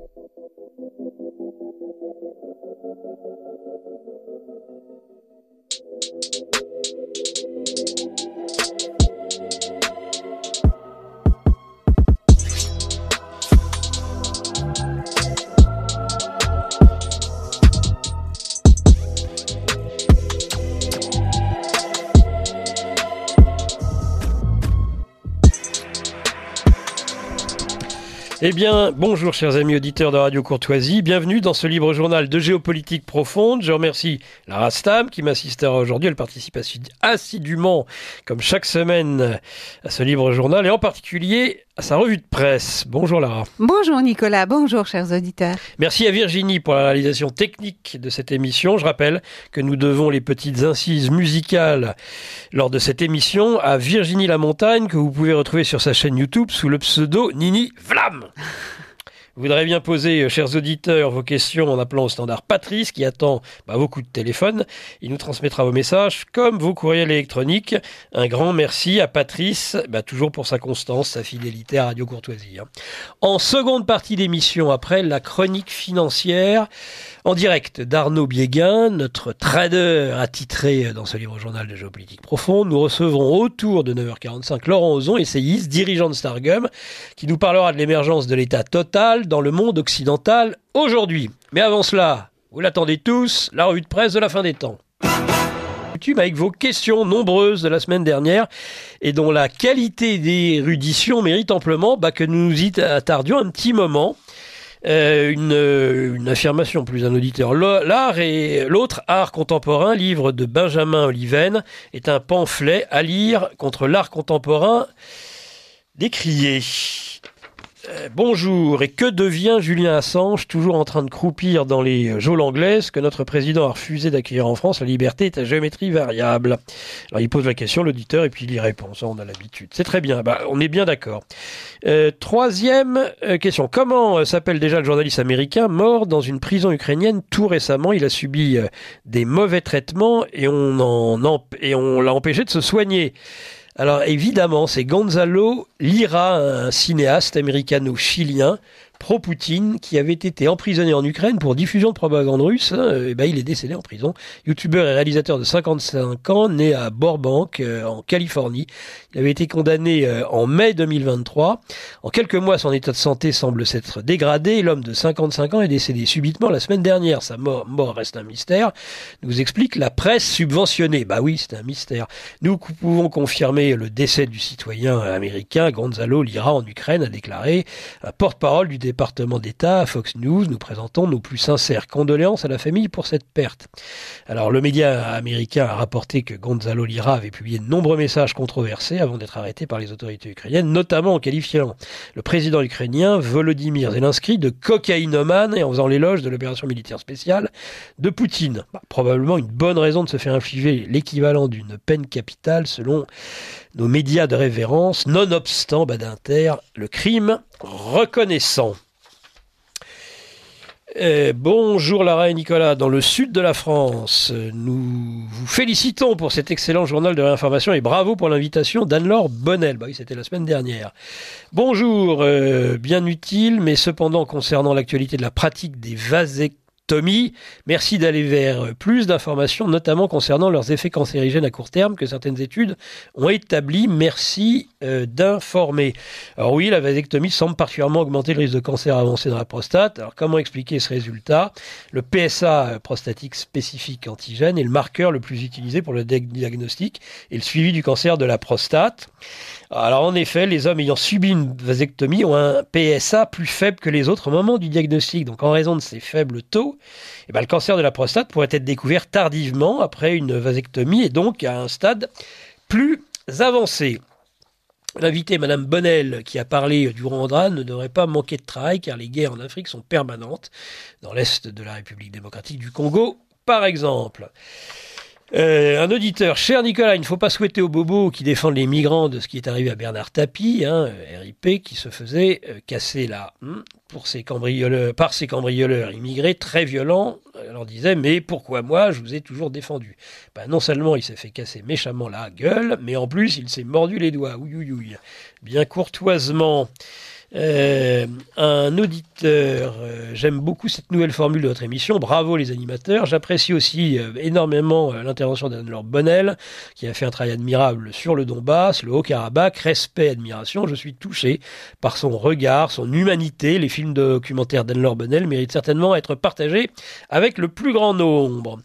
Thank you. Eh bien, bonjour chers amis auditeurs de Radio Courtoisie, bienvenue dans ce libre journal de géopolitique profonde. Je remercie Lara Stam qui m'assistera aujourd'hui. Elle participe assidûment, comme chaque semaine, à ce libre journal et en particulier sa revue de presse. Bonjour Lara. Bonjour Nicolas, bonjour chers auditeurs. Merci à Virginie pour la réalisation technique de cette émission. Je rappelle que nous devons les petites incises musicales lors de cette émission à Virginie Lamontagne que vous pouvez retrouver sur sa chaîne YouTube sous le pseudo Nini Vlam. Vous voudrez bien poser, euh, chers auditeurs, vos questions en appelant au standard Patrice qui attend bah, vos coups de téléphone. Il nous transmettra vos messages comme vos courriels électroniques. Un grand merci à Patrice, bah, toujours pour sa constance, sa fidélité à Radio Courtoisie. Hein. En seconde partie d'émission, après la chronique financière, en direct d'Arnaud Biéguin, notre trader attitré dans ce livre journal de géopolitique profonde, nous recevrons autour de 9h45 Laurent Ozon, essayiste, dirigeant de Stargum, qui nous parlera de l'émergence de l'État total dans le monde occidental aujourd'hui. Mais avant cela, vous l'attendez tous, la revue de presse de la fin des temps avec vos questions nombreuses de la semaine dernière et dont la qualité d'érudition mérite amplement bah, que nous nous y attardions un petit moment. Euh, une, une, affirmation plus un auditeur. L'art et l'autre art contemporain, livre de Benjamin Oliven, est un pamphlet à lire contre l'art contemporain décrié. Euh, bonjour, et que devient Julien Assange, toujours en train de croupir dans les geôles anglaises, que notre président a refusé d'accueillir en France La liberté est à géométrie variable. Alors il pose la question, l'auditeur, et puis il y répond, ça on a l'habitude. C'est très bien, bah, on est bien d'accord. Euh, troisième euh, question, comment s'appelle déjà le journaliste américain mort dans une prison ukrainienne tout récemment? Il a subi des mauvais traitements et on, en, et on l'a empêché de se soigner. Alors évidemment, c'est Gonzalo Lira, un cinéaste américano-chilien, pro-Poutine qui avait été emprisonné en Ukraine pour diffusion de propagande russe. Hein, et ben, il est décédé en prison. Youtubeur et réalisateur de 55 ans, né à Burbank, euh, en Californie. Il avait été condamné euh, en mai 2023. En quelques mois, son état de santé semble s'être dégradé. L'homme de 55 ans est décédé subitement la semaine dernière. Sa mort, reste un mystère. Nous explique la presse subventionnée. Bah oui, c'est un mystère. Nous pouvons confirmer le décès du citoyen américain Gonzalo Lira en Ukraine, a déclaré un porte-parole du département d'État, à Fox News, nous présentons nos plus sincères condoléances à la famille pour cette perte. Alors le média américain a rapporté que Gonzalo Lira avait publié de nombreux messages controversés avant d'être arrêté par les autorités ukrainiennes, notamment en qualifiant le président ukrainien Volodymyr Zelensky de cocaïnomane et en faisant l'éloge de l'opération militaire spéciale de Poutine. Bah, probablement une bonne raison de se faire infliger l'équivalent d'une peine capitale selon nos médias de révérence, nonobstant Badinter, le crime reconnaissant. Eh, bonjour Lara et Nicolas, dans le sud de la France, nous vous félicitons pour cet excellent journal de réinformation et bravo pour l'invitation d'Anne-Laure Bonnel. Bah oui, c'était la semaine dernière. Bonjour, euh, bien utile, mais cependant concernant l'actualité de la pratique des vasectomies, Tommy, merci d'aller vers plus d'informations, notamment concernant leurs effets cancérigènes à court terme que certaines études ont établi. Merci euh, d'informer. Alors oui, la vasectomie semble particulièrement augmenter le risque de cancer avancé dans la prostate. Alors comment expliquer ce résultat? Le PSA euh, prostatique spécifique antigène est le marqueur le plus utilisé pour le diagnostic et le suivi du cancer de la prostate. Alors en effet, les hommes ayant subi une vasectomie ont un PSA plus faible que les autres au moment du diagnostic. Donc en raison de ces faibles taux, eh ben, le cancer de la prostate pourrait être découvert tardivement après une vasectomie et donc à un stade plus avancé. L'invité, Madame Bonnel, qui a parlé du Rwanda, ne devrait pas manquer de travail car les guerres en Afrique sont permanentes, dans l'est de la République démocratique du Congo, par exemple. Euh, un auditeur, cher Nicolas, il ne faut pas souhaiter aux bobos qui défendent les migrants de ce qui est arrivé à Bernard Tapie, hein, RIP, qui se faisait euh, casser là hmm, pour ses cambrioleurs, par ses cambrioleurs immigrés très violents. Elle leur disait, mais pourquoi moi, je vous ai toujours défendu? Ben, Non seulement il s'est fait casser méchamment la gueule, mais en plus il s'est mordu les doigts, ouï, ouï, ouï. bien courtoisement. Euh, un auditeur, euh, j'aime beaucoup cette nouvelle formule de votre émission. Bravo les animateurs. J'apprécie aussi euh, énormément l'intervention d'Anne-Laure Bonnel, qui a fait un travail admirable sur le Donbass, le Haut-Karabakh. Respect, admiration. Je suis touché par son regard, son humanité. Les films documentaires d'Anne-Laure Bonnel méritent certainement être partagés avec le plus grand nombre.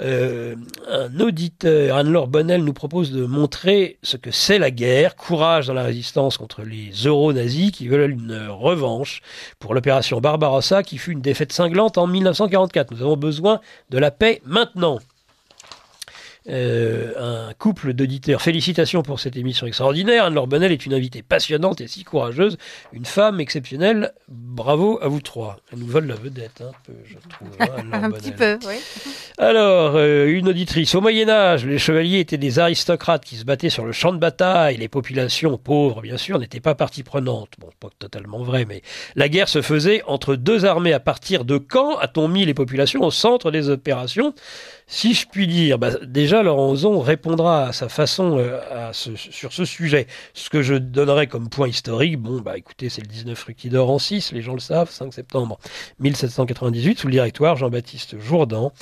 Euh, un auditeur, Anne-Laure Bonnel, nous propose de montrer ce que c'est la guerre, courage dans la résistance contre les euro-nazis qui veulent une revanche pour l'opération Barbarossa qui fut une défaite cinglante en 1944. Nous avons besoin de la paix maintenant. Euh, un couple d'auditeurs. Félicitations pour cette émission extraordinaire. Anne-Laure Bonnel est une invitée passionnante et si courageuse, une femme exceptionnelle. Bravo à vous trois. Elle nous vole la vedette, un peu, je trouve. Hein, un petit peu, oui. Alors, euh, une auditrice. Au Moyen-Âge, les chevaliers étaient des aristocrates qui se battaient sur le champ de bataille. Les populations, pauvres bien sûr, n'étaient pas partie prenante. Bon, pas totalement vrai, mais la guerre se faisait entre deux armées. À partir de quand a-t-on mis les populations au centre des opérations? Si je puis dire, bah, déjà Laurent Ozon répondra à sa façon euh, sur ce sujet. Ce que je donnerai comme point historique, bon, bah écoutez, c'est le 19 Fructidor en 6, les gens le savent, 5 septembre 1798, sous le directoire Jean-Baptiste Jourdan,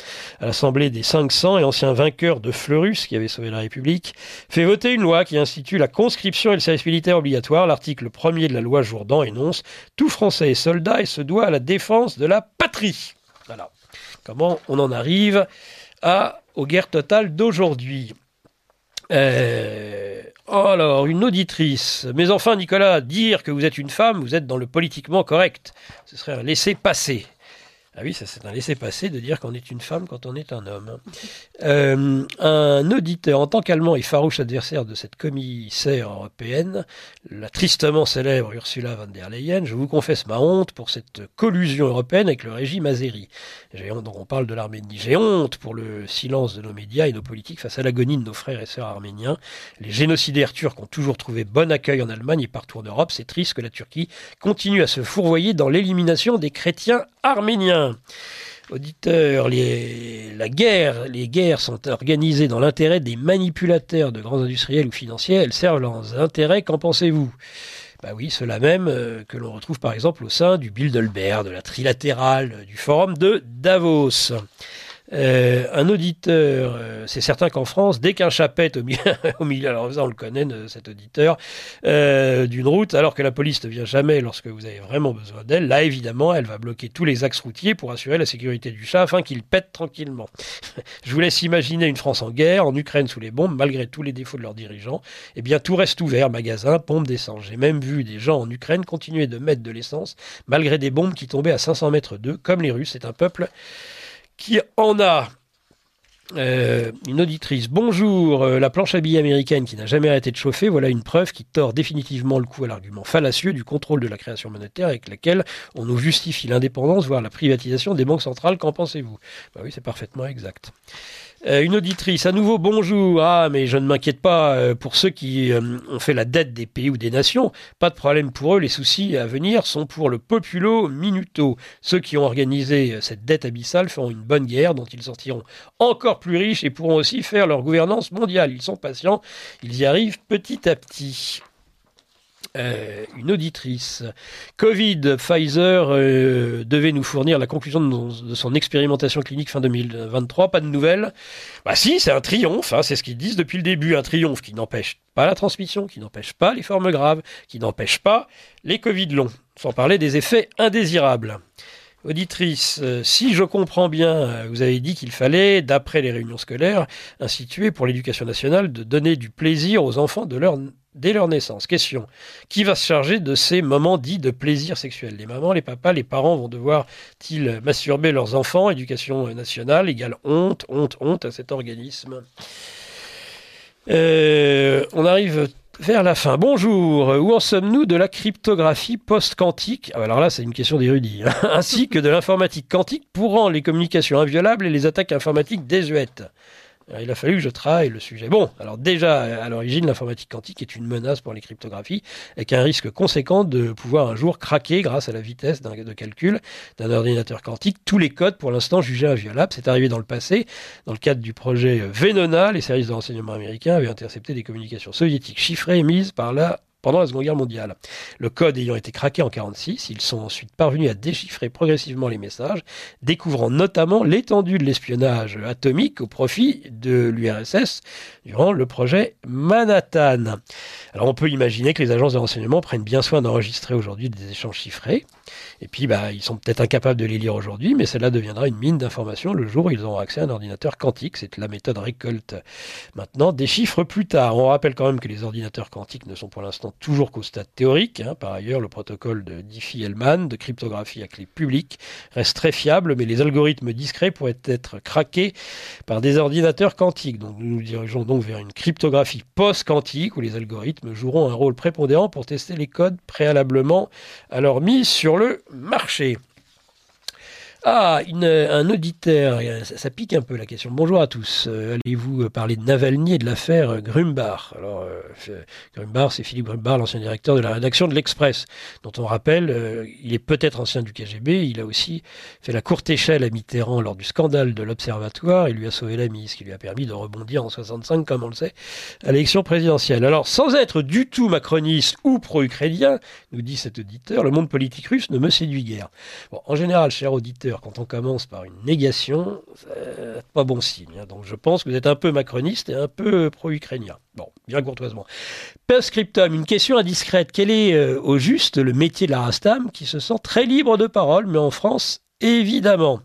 à l'Assemblée des 500 et ancien vainqueur de Fleurus, qui avait sauvé la République, fait voter une loi qui institue la conscription et le service militaire obligatoire. L'article 1er de la loi Jourdan énonce Tout Français est soldat et se doit à la défense de la patrie. Voilà. Comment on en arrive à, aux guerres totales d'aujourd'hui. Euh, alors, une auditrice. Mais enfin, Nicolas, dire que vous êtes une femme, vous êtes dans le politiquement correct. Ce serait un laisser-passer. Ah oui, ça c'est un laisser-passer de dire qu'on est une femme quand on est un homme. Euh, un auditeur, en tant qu'allemand et farouche adversaire de cette commissaire européenne, la tristement célèbre Ursula von der Leyen, je vous confesse ma honte pour cette collusion européenne avec le régime azéri. J'ai honte, on parle de l'Arménie. J'ai honte pour le silence de nos médias et nos politiques face à l'agonie de nos frères et sœurs arméniens. Les génocidaires turcs ont toujours trouvé bon accueil en Allemagne et partout en Europe. C'est triste que la Turquie continue à se fourvoyer dans l'élimination des chrétiens arméniens. Auditeurs, les, la guerre, les guerres sont organisées dans l'intérêt des manipulateurs de grands industriels ou financiers. Elles servent leurs intérêts. Qu'en pensez-vous? Bah oui, cela même euh, que l'on retrouve par exemple au sein du Bilderberg, de la trilatérale, du forum de Davos. Euh, un auditeur, euh, c'est certain qu'en France, dès qu'un chat pète au milieu, au milieu alors ça on le connaît, cet auditeur, euh, d'une route, alors que la police ne vient jamais lorsque vous avez vraiment besoin d'elle, là évidemment, elle va bloquer tous les axes routiers pour assurer la sécurité du chat afin qu'il pète tranquillement. Je vous laisse imaginer une France en guerre, en Ukraine sous les bombes, malgré tous les défauts de leurs dirigeants. Eh bien, tout reste ouvert, magasins, pompes d'essence. J'ai même vu des gens en Ukraine continuer de mettre de l'essence malgré des bombes qui tombaient à 500 mètres d'eux, comme les Russes. C'est un peuple qui en a euh, une auditrice. Bonjour, euh, la planche à billets américaine qui n'a jamais arrêté de chauffer, voilà une preuve qui tord définitivement le coup à l'argument fallacieux du contrôle de la création monétaire avec laquelle on nous justifie l'indépendance, voire la privatisation des banques centrales. Qu'en pensez-vous? Bah Oui, c'est parfaitement exact. Euh, une auditrice, à nouveau bonjour. Ah, mais je ne m'inquiète pas euh, pour ceux qui euh, ont fait la dette des pays ou des nations. Pas de problème pour eux. Les soucis à venir sont pour le populo minuto. Ceux qui ont organisé cette dette abyssale feront une bonne guerre dont ils sortiront encore plus riches et pourront aussi faire leur gouvernance mondiale. Ils sont patients. Ils y arrivent petit à petit. Euh, une auditrice. Covid, Pfizer euh, devait nous fournir la conclusion de, son expérimentation clinique fin 2023. Pas de nouvelles. Bah si, c'est un triomphe. Hein, c'est ce qu'ils disent depuis le début. Un triomphe qui n'empêche pas la transmission, qui n'empêche pas les formes graves, qui n'empêche pas les Covid longs. Sans parler des effets indésirables. Auditrice, euh, si je comprends bien, vous avez dit qu'il fallait, d'après les réunions scolaires instituées pour l'éducation nationale, de donner du plaisir aux enfants de leur dès leur naissance. Question. Qui va se charger de ces moments dits de plaisir sexuel? Les mamans, les papas, les parents vont devoir-ils masturber leurs enfants? Éducation nationale égale honte, honte, honte à cet organisme. Euh, on arrive vers la fin. Bonjour, où en sommes-nous de la cryptographie post-quantique? Ah, Alors là, c'est une question d'érudit. Hein. ainsi que de l'informatique quantique pour les communications inviolables et les attaques informatiques désuètes. Euh, il a fallu que je travaille le sujet. Bon, alors déjà, à l'origine, l'informatique quantique est une menace pour les cryptographies, avec un risque conséquent de pouvoir un jour craquer grâce à la vitesse de calcul d'un ordinateur quantique. Tous les codes, pour l'instant, jugés inviolables. C'est arrivé dans le passé. Dans le cadre du projet Venona, les services de renseignement américains avaient intercepté des communications soviétiques chiffrées émises par la pendant la Seconde Guerre mondiale. Le code ayant été craqué en 1946, ils sont ensuite parvenus à déchiffrer progressivement les messages, découvrant notamment l'étendue de l'espionnage atomique au profit de l'URSS durant le projet Manhattan. Alors on peut imaginer que les agences de renseignement prennent bien soin d'enregistrer aujourd'hui des échanges chiffrés. Et puis, bah, ils sont peut-être incapables de les lire aujourd'hui, mais cela deviendra une mine d'informations le jour où ils auront accès à un ordinateur quantique. C'est la méthode récolte maintenant des chiffres plus tard. On rappelle quand même que les ordinateurs quantiques ne sont pour l'instant toujours qu'au stade théorique. Hein. Par ailleurs, le protocole de Diffie-Hellman de cryptographie à clé publique reste très fiable, mais les algorithmes discrets pourraient être craqués par des ordinateurs quantiques. Donc, nous nous dirigeons donc vers une cryptographie post-quantique où les algorithmes joueront un rôle prépondérant pour tester les codes préalablement à leur mise sur le marché. Ah, un auditeur, ça, pique un peu la question. Bonjour à tous. Euh, allez-vous euh, parler de Navalny et de l'affaire Grumbar? Alors, euh, Grumbar, c'est Philippe Grumbar, l'ancien directeur de la rédaction de l'Express, dont on rappelle, il est peut-être ancien du KGB. Il a aussi fait la courte échelle à Mitterrand lors du scandale de l'Observatoire et lui a sauvé la mise, ce qui lui a permis de rebondir en 65, comme on le sait, à l'élection présidentielle. Alors, sans être du tout macroniste ou pro-ukrainien, nous dit cet auditeur, le monde politique russe ne me séduit guère. En général, cher auditeur, quand on commence par une négation, c'est pas bon signe. Hein. Donc je pense que vous êtes un peu macroniste et un peu pro-ukrainien. Bon, bien courtoisement. Post-scriptum, une question indiscrète. Quel est euh, au juste le métier de la Rastam qui se sent très libre de parole, mais en France, évidemment?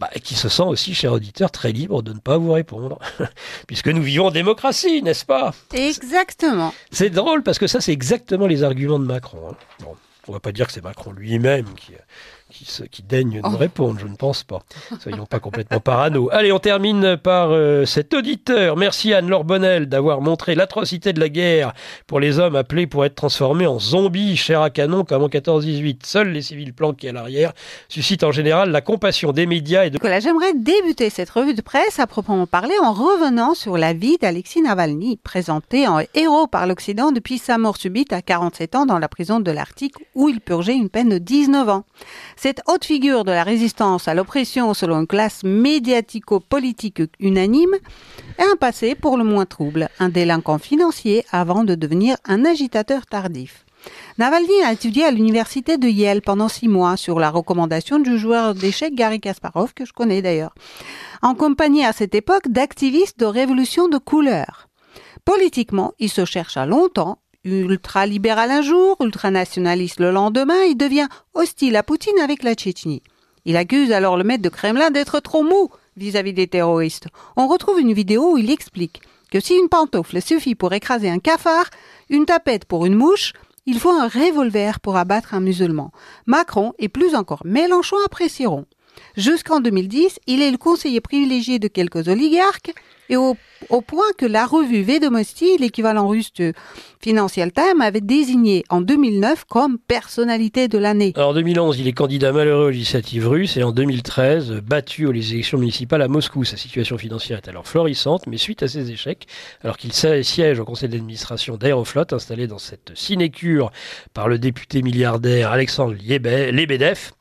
Bah, et qui se sent aussi, cher auditeur, très libre de ne pas vous répondre, puisque nous vivons en démocratie, n'est-ce pas? Exactement. C'est drôle parce que ça, c'est exactement les arguments de Macron. Hein. Bon, on va pas dire que c'est Macron lui-même qui, qui, qui daigne nous oh. répondre, je ne pense pas. Soyons pas complètement parano. Allez, on termine par euh, cet auditeur. Merci Anne-Laure Bonnel d'avoir montré l'atrocité de la guerre pour les hommes appelés pour être transformés en zombies, chair à canon comme en 14-18. Seuls les civils planqués à l'arrière suscitent en général la compassion des médias et de... J'aimerais débuter cette revue de presse à proprement parler en revenant sur la vie d'Alexis Navalny, présenté en héros par l'Occident depuis sa mort subite à 47 ans dans la prison de l'Arctique où il purgeait une peine de 19 ans. Cette haute figure de la résistance à l'oppression selon une classe médiatico-politique unanime a un passé pour le moins trouble, un délinquant financier avant de devenir un agitateur tardif. Navalny a étudié à l'université de Yale pendant six mois sur la recommandation du joueur d'échecs Gary Kasparov, que je connais d'ailleurs, en compagnie à cette époque d'activistes de révolution de couleur. Politiquement, il se chercha longtemps ultra-libéral un jour, ultranationaliste le lendemain, il devient hostile à Poutine avec la Tchétchénie. Il accuse alors le maître de Kremlin d'être trop mou vis-à-vis des terroristes. On retrouve une vidéo où il explique que si une pantoufle suffit pour écraser un cafard, une tapette pour une mouche, il faut un revolver pour abattre un musulman. Macron et plus encore Mélenchon apprécieront. Jusqu'en 2010, il est le conseiller privilégié de quelques oligarques et au, point que la revue Vedomosti, l'équivalent russe de Financial Times, avait désigné en 2009 comme personnalité de l'année. En 2011, il est candidat malheureux aux législatives russes et en 2013, battu aux élections municipales à Moscou. Sa situation financière est alors florissante, mais suite à ses échecs, alors qu'il siège au conseil d'administration d'Aeroflot, installé dans cette sinécure par le député milliardaire Alexandre Lebedev,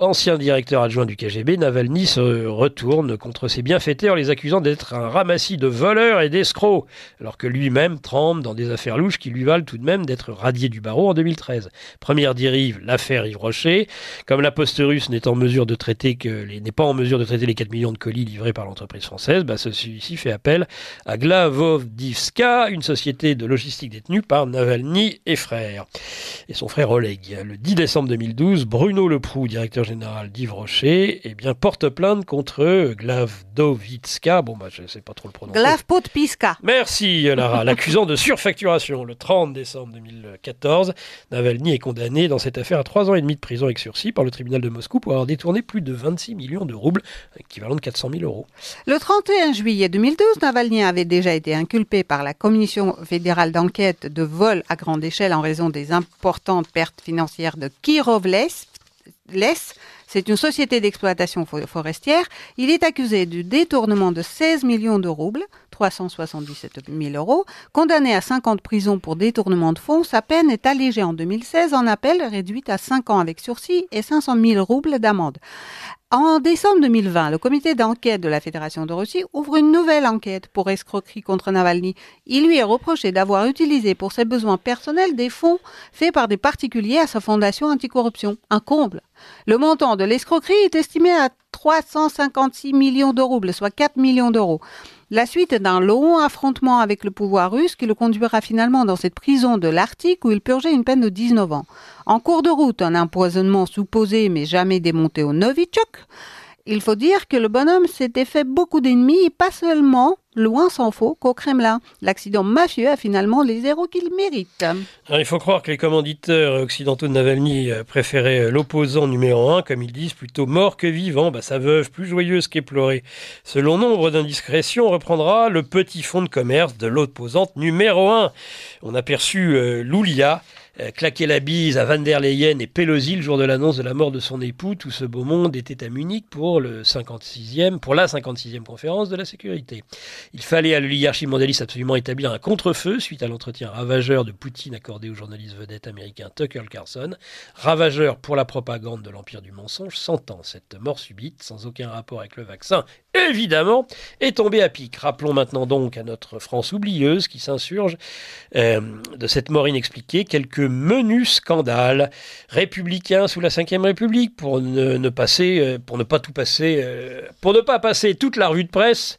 ancien directeur adjoint du KGB, Navalny se retourne contre ses bienfaiteurs, les accusant d'être un ramassis de voleurs et d'escrocs, alors que lui-même tremble dans des affaires louches qui lui valent tout de même d'être radié du barreau en 2013. Première dérive, l'affaire Yves Rocher. Comme la poste russe n'est pas en mesure de traiter les 4 millions de colis livrés par l'entreprise française, bah, celui-ci fait appel à Glavovdivska, une société de logistique détenue par Navalny et frères. Et son frère Oleg. Le 10 décembre 2012, Bruno Leproux, directeur général d'Yves Rocher, eh porte plainte contre Glavdovitska. Bon, bah, je ne sais pas trop le prononcer. Merci, Lara. L'accusant de surfacturation. Le 30 décembre 2014, Navalny est condamné dans cette affaire à 3 ans et demi de prison avec sursis par le tribunal de Moscou pour avoir détourné plus de 26 millions de roubles, équivalent de 400 000 euros. Le 31 juillet 2012, Navalny avait déjà été inculpé par la Commission fédérale d'enquête de vol à grande échelle en raison des importantes pertes financières de Kirovles c'est une société d'exploitation forestière. Il est accusé du détournement de 16 millions de roubles, 377 000 euros. Condamné à 5 ans de prison pour détournement de fonds, sa peine est allégée en 2016 en appel, réduite à 5 ans avec sursis et 500 000 roubles d'amende. En décembre 2020, le comité d'enquête de la Fédération de Russie ouvre une nouvelle enquête pour escroquerie contre Navalny. Il lui est reproché d'avoir utilisé pour ses besoins personnels des fonds faits par des particuliers à sa fondation anticorruption. Un comble. Le montant de l'escroquerie est estimé à 356 millions de roubles, soit 4 millions d'euros. La suite d'un long affrontement avec le pouvoir russe qui le conduira finalement dans cette prison de l'Arctique où il purgeait une peine de 19 ans. En cours de route, un empoisonnement supposé mais jamais démonté au Novichok. Il faut dire que le bonhomme s'était fait beaucoup d'ennemis et pas seulement, loin s'en faut, qu'au Kremlin. L'accident mafieux a finalement les héros qu'il mérite. il faut croire que les commanditeurs occidentaux de Navalny euh, préféraient euh, l'opposant numéro un, comme ils disent, plutôt mort que vivant, bah, sa veuve plus joyeuse qu'éplorée. Selon nombre d'indiscrétions, reprendra le petit fonds de commerce de l'opposante numéro un. On a perçu euh, Loulia, euh, claquer la bise à Van der Leyen et Pelosi le jour de l'annonce de la mort de son époux. Tout ce beau monde était à Munich pour, le 56e, pour la 56e conférence de la sécurité. Il fallait à l'oligarchie mondialiste absolument établir un contre-feu suite à l'entretien ravageur de Poutine accordé au journaliste vedette américain Tucker Carlson. Ravageur pour la propagande de l'empire du mensonge, sentant cette mort subite, sans aucun rapport avec le vaccin, évidemment, est tombé à pic. Rappelons maintenant donc à notre France oublieuse qui s'insurge euh, de cette mort inexpliquée quelques menu scandale. Républicain sous la Ve République pour ne, euh, pas tout passer, euh, pour ne pas passer toute la revue de presse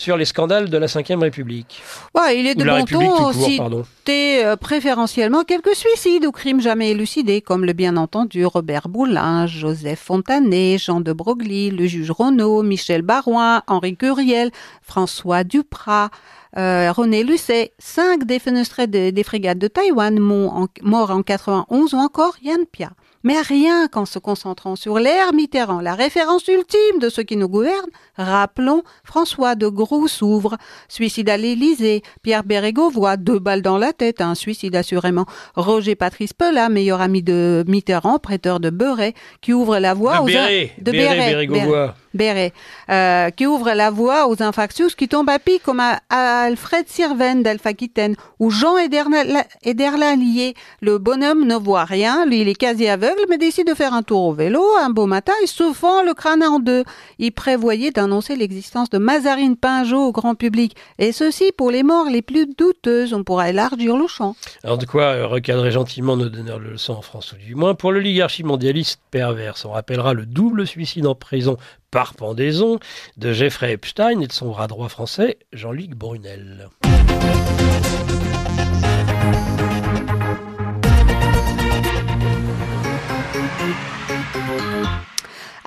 sur les scandales de la Ve République. Ouais, il est de bon ton aussi euh, préférentiellement quelques suicides ou crimes jamais élucidés, comme le bien entendu Robert Boulin, Joseph Fontanet, Jean de Broglie, le juge Renaud, Michel Barouin, Henri Curiel, François Duprat, euh, René Lucet, cinq des des frégates de Taïwan morts en 91 ou encore Yann Pia. Mais rien qu'en se concentrant sur l'ère Mitterrand, la référence ultime de ceux qui nous gouvernent, rappelons François de Gros-Souvre, suicide à l'Élysée, Pierre Bérégovoy, voit deux balles dans la tête, un suicide assurément, Roger Patrice Pelat, meilleur ami de Mitterrand, prêteur de Beuret, qui ouvre la voie aux... de Béret, Béret, euh, qui ouvre la voie aux infractus qui tombent à pic comme à, Alfred Sirven d'Alpha-Aquitaine ou Jean Ederlalier. Le bonhomme ne voit rien, lui il est quasi aveugle mais décide de faire un tour au vélo un beau matin et se fend le crâne en deux. Il prévoyait d'annoncer l'existence de Mazarine Pinjot au grand public et ceci pour les morts les plus douteuses. On pourra élargir le champ. Alors de quoi euh, recadrer gentiment nos donneurs de leçons en France ou du moins pour l'oligarchie mondialiste perverse. On rappellera le double suicide en prison par pendaison de Jeffrey Epstein et de son bras droit français Jean-Luc Brunel.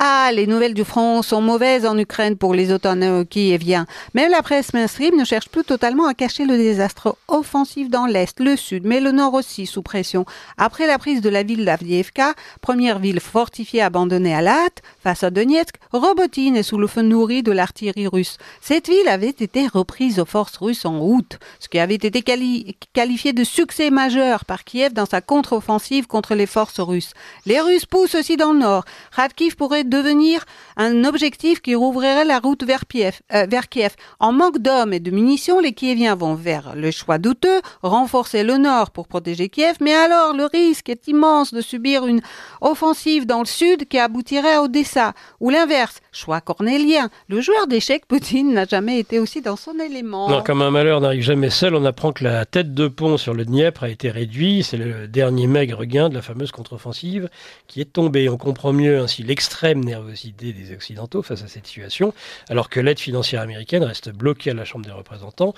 Ah, les nouvelles du front sont mauvaises en Ukraine pour les automnes qui y vient. Même la presse mainstream ne cherche plus totalement à cacher le désastre offensif dans l'Est, le Sud, mais le Nord aussi sous pression. Après la prise de la ville d'Avdiivka, première ville fortifiée abandonnée à la hâte, face à Donetsk, Robotine est sous le feu nourri de l'artillerie russe. Cette ville avait été reprise aux forces russes en août, ce qui avait été qualifié de succès majeur par Kiev dans sa contre-offensive contre les forces russes. Les Russes poussent aussi dans le Nord. Kharkiv pourrait devenir un objectif qui rouvrirait la route vers Kiev. Euh, vers Kiev. En manque d'hommes et de munitions, les Kieviens vont vers le choix douteux, renforcer le nord pour protéger Kiev, mais alors le risque est immense de subir une offensive dans le sud qui aboutirait à Odessa, ou l'inverse, choix cornélien. Le joueur d'échecs Poutine n'a jamais été aussi dans son élément. Non, comme un malheur n'arrive jamais seul, on apprend que la tête de pont sur le Dniepr a été réduite. C'est le dernier maigre gain de la fameuse contre-offensive qui est tombé. On comprend mieux ainsi l'extrême nervosité des Occidentaux face à cette situation, alors que l'aide financière américaine reste bloquée à la Chambre des représentants.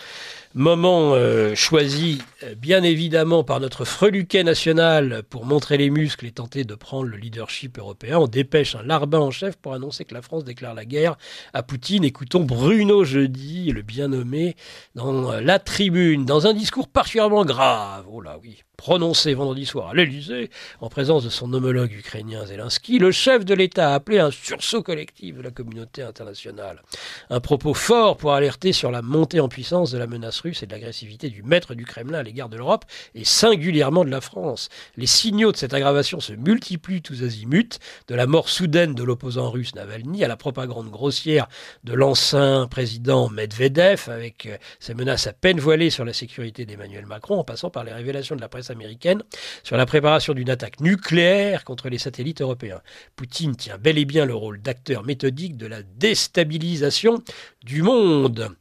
Moment euh, choisi euh, bien évidemment par notre freluquet national pour montrer les muscles et tenter de prendre le leadership européen. On dépêche un larbin en chef pour annoncer que la France déclare la guerre à Poutine. Écoutons Bruno Jeudi, le bien nommé, dans la tribune, dans un discours particulièrement grave. Oh là oui, prononcé vendredi soir à l'Élysée, en présence de son homologue ukrainien Zelensky, le chef de l'État a appelé un sursaut collectif de la communauté internationale. Un propos fort pour alerter sur la montée en puissance de la menace russe et de l'agressivité du maître du Kremlin à l'égard de l'Europe, et singulièrement de la France. Les signaux de cette aggravation se multiplient tous azimuts, de la mort soudaine de l'opposant russe Navalny à la propagande grossière de l'ancien président Medvedev, avec euh, ses menaces à peine voilées sur la sécurité d'Emmanuel Macron, en passant par les révélations de la presse américaine sur la préparation d'une attaque nucléaire contre les satellites européens. Poutine tient bel et bien le rôle d'acteur méthodique de la déstabilisation du monde.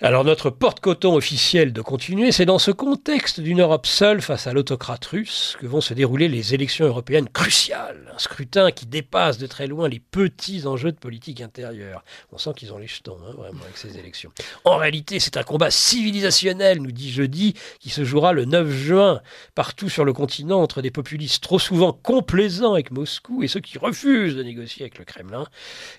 Alors notre porte-coton officiel de continuer, c'est dans ce contexte d'une Europe seule face à l'autocrate russe que vont se dérouler les élections européennes cruciales. Un scrutin qui dépasse de très loin les petits enjeux de politique intérieure. On sent qu'ils ont les jetons, hein, vraiment, avec ces élections. En réalité, c'est un combat civilisationnel, nous dit jeudi, qui se jouera le 9 juin partout sur le continent entre des populistes trop souvent complaisants avec Moscou et ceux qui refusent de négocier avec le Kremlin.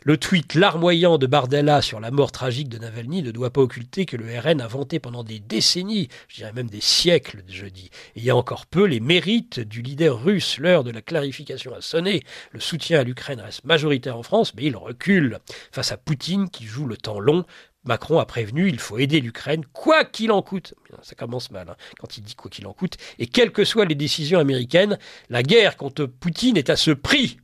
Le tweet larmoyant de Bardella sur la mort tragique de Navalny ne doit pas occulter que le RN a vanté pendant des décennies, je dirais même des siècles, je dis. Et il y a encore peu les mérites du leader russe. L'heure de la clarification a sonné. Le soutien à l'Ukraine reste majoritaire en France, mais il recule face à Poutine qui joue le temps long. Macron a prévenu, il faut aider l'Ukraine, quoi qu'il en coûte. Ça commence mal hein, quand il dit quoi qu'il en coûte. Et quelles que soient les décisions américaines, la guerre contre Poutine est à ce prix.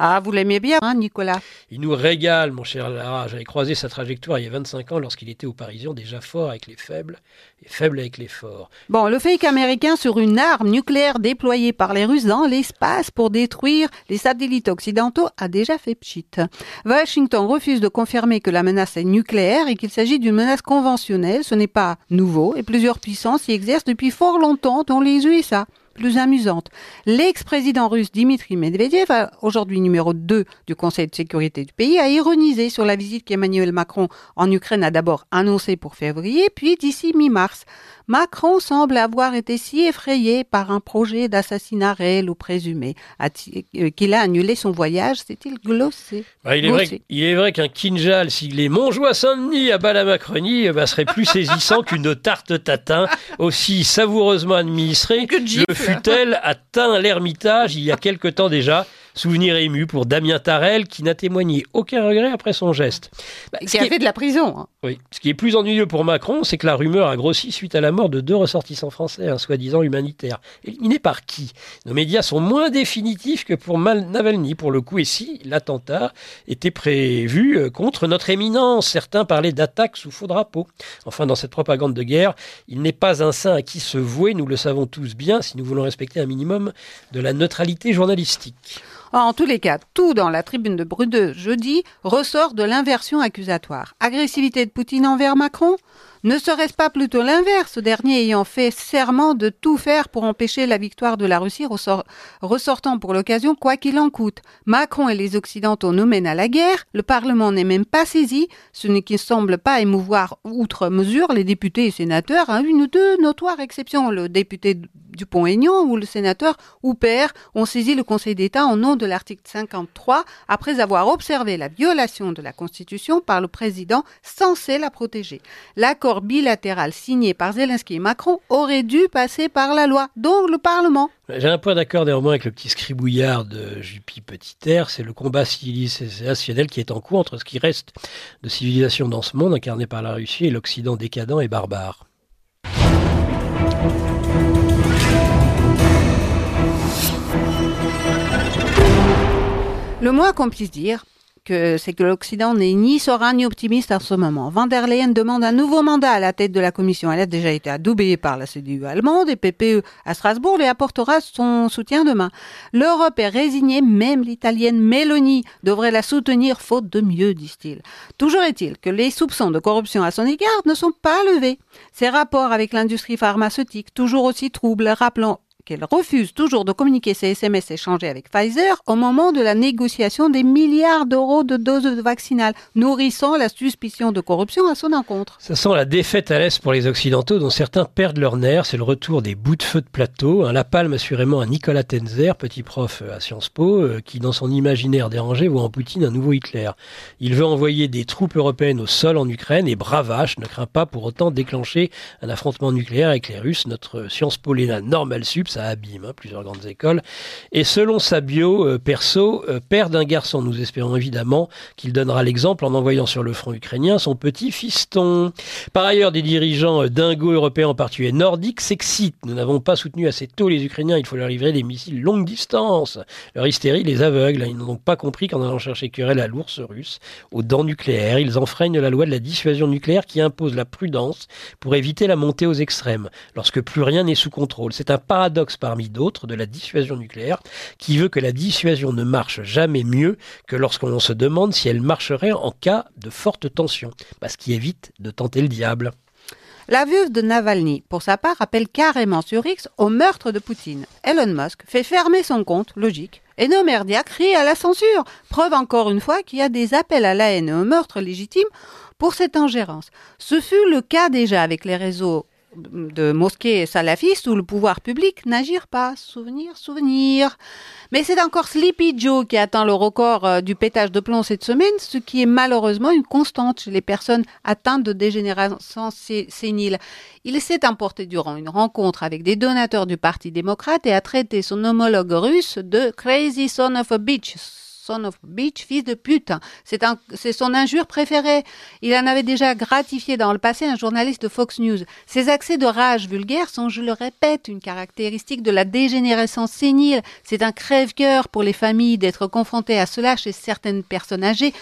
Ah, vous l'aimez bien, hein, Nicolas? Il nous régale, mon cher Lara. J'avais croisé sa trajectoire il y a 25 ans lorsqu'il était au Parisien, déjà fort avec les faibles et faible avec les forts. Bon, le fake américain sur une arme nucléaire déployée par les Russes dans l'espace pour détruire les satellites occidentaux a déjà fait pchit. Washington refuse de confirmer que la menace est nucléaire et qu'il s'agit d'une menace conventionnelle. Ce n'est pas nouveau et plusieurs puissances y exercent depuis fort longtemps, dont les USA plus amusante. L'ex-président russe Dimitri Medvedev, aujourd'hui numéro 2 du Conseil de sécurité du pays, a ironisé sur la visite qu'Emmanuel Macron en Ukraine a d'abord annoncée pour février, puis d'ici mi-mars. Macron semble avoir été si effrayé par un projet d'assassinat réel ou présumé euh, qu'il a annulé son voyage, s'est-il glossé? Bah, il, est vrai, qu'un Kinjal, s'il est Montjoie Saint-Denis à bas la Macronie, bah, serait plus saisissant qu'une tarte tatin, aussi savoureusement administrée. Le fut-elle atteint l'Ermitage il y a quelque temps déjà? Souvenir ému pour Damien Tarel qui n'a témoigné aucun regret après son geste. Bah, qui a fait de la prison. Hein. Oui. Ce qui est plus ennuyeux pour Macron, c'est que la rumeur a grossi suite à la mort de deux ressortissants français, un soi-disant humanitaire. Éliminé par qui Nos médias sont moins définitifs que pour Navalny, pour le coup. Et si l'attentat était prévu euh, contre notre éminence, certains parlaient d'attaque sous faux drapeau. Enfin, dans cette propagande de guerre, il n'est pas un saint à qui se vouer, nous le savons tous bien, si nous voulons respecter un minimum de la neutralité journalistique. En tous les cas, tout dans la tribune de Brudeux jeudi ressort de l'inversion accusatoire. Agressivité de Poutine envers Macron? Ne serait-ce pas plutôt l'inverse, ce dernier ayant fait serment de tout faire pour empêcher la victoire de la Russie, ressortant pour l'occasion quoi qu'il en coûte Macron et les Occidentaux nous mènent à la guerre, le Parlement n'est même pas saisi, ce qui ne semble pas émouvoir outre mesure les députés et sénateurs, à une ou deux notoires exceptions, le député Dupont-Aignan ou le sénateur Houpert ont saisi le Conseil d'État en nom de l'article 53 après avoir observé la violation de la Constitution par le président censé la protéger. Bilatéral signé par Zelensky et Macron aurait dû passer par la loi, donc le Parlement. J'ai un point d'accord néanmoins avec le petit scribouillard de Juppie Petit Air, c'est le combat civilisationnel qui est en cours entre ce qui reste de civilisation dans ce monde incarné par la Russie et l'Occident décadent et barbare. Le moins qu'on puisse dire, c'est que l'Occident n'est ni serein ni optimiste à ce moment. Van der Leyen demande un nouveau mandat à la tête de la Commission. Elle a déjà été adoubée par la CDU allemande et PPE à Strasbourg et apportera son soutien demain. L'Europe est résignée, même l'Italienne Meloni devrait la soutenir faute de mieux, disent-ils. Toujours est-il que les soupçons de corruption à son égard ne sont pas levés. Ses rapports avec l'industrie pharmaceutique, toujours aussi troubles, rappelant qu'elle refuse toujours de communiquer ses SMS échangés avec Pfizer au moment de la négociation des milliards d'euros de doses vaccinales, nourrissant la suspicion de corruption à son encontre. Ça sent la défaite à l'Est pour les Occidentaux, dont certains perdent leur nerf. C'est le retour des bouts de feu de plateau. Un la palme assurément à Nicolas Tenzer, petit prof à Sciences Po, euh, qui dans son imaginaire dérangé voit en Poutine un nouveau Hitler. Il veut envoyer des troupes européennes au sol en Ukraine et bravache ne craint pas pour autant déclencher un affrontement nucléaire avec les Russes. Notre Sciences Po Léna Normal Subs ça abîme hein, plusieurs grandes écoles. Et selon sa bio euh, perso, euh, père d'un garçon, nous espérons évidemment qu'il donnera l'exemple en envoyant sur le front ukrainien son petit fiston. Par ailleurs, des dirigeants euh, dingos européens, en particulier nordiques, s'excitent. Nous n'avons pas soutenu assez tôt les Ukrainiens, il faut leur livrer des missiles longue distance. Leur hystérie les aveugle, ils n'ont donc pas compris qu'en allant chercher querelle à l'ours russe, aux dents nucléaires, ils enfreignent la loi de la dissuasion nucléaire qui impose la prudence pour éviter la montée aux extrêmes, lorsque plus rien n'est sous contrôle. C'est un paradoxe parmi d'autres de la dissuasion nucléaire qui veut que la dissuasion ne marche jamais mieux que lorsqu'on se demande si elle marcherait en cas de forte tension, parce qu'il évite de tenter le diable. La veuve de Navalny, pour sa part, appelle carrément sur X au meurtre de Poutine. Elon Musk fait fermer son compte, logique, et Nomerdia crie à la censure. Preuve encore une fois qu'il y a des appels à la haine et au meurtre légitime pour cette ingérence. Ce fut le cas déjà avec les réseaux de mosquées salafistes où le pouvoir public n'agit pas. Souvenir, souvenir. Mais c'est encore Sleepy Joe qui attend le record euh, du pétage de plomb cette semaine, ce qui est malheureusement une constante chez les personnes atteintes de dégénérescence sénile. Il s'est emporté durant une rencontre avec des donateurs du Parti démocrate et a traité son homologue russe de Crazy Son of a Bitch, son of bitch, fils de pute. C'est, son injure préférée. Il en avait déjà gratifié dans le passé un journaliste de Fox News. Ces accès de rage vulgaire sont, je le répète, une caractéristique de la dégénérescence sénile. C'est un crève-cœur pour les familles d'être confrontées à cela chez certaines personnes âgées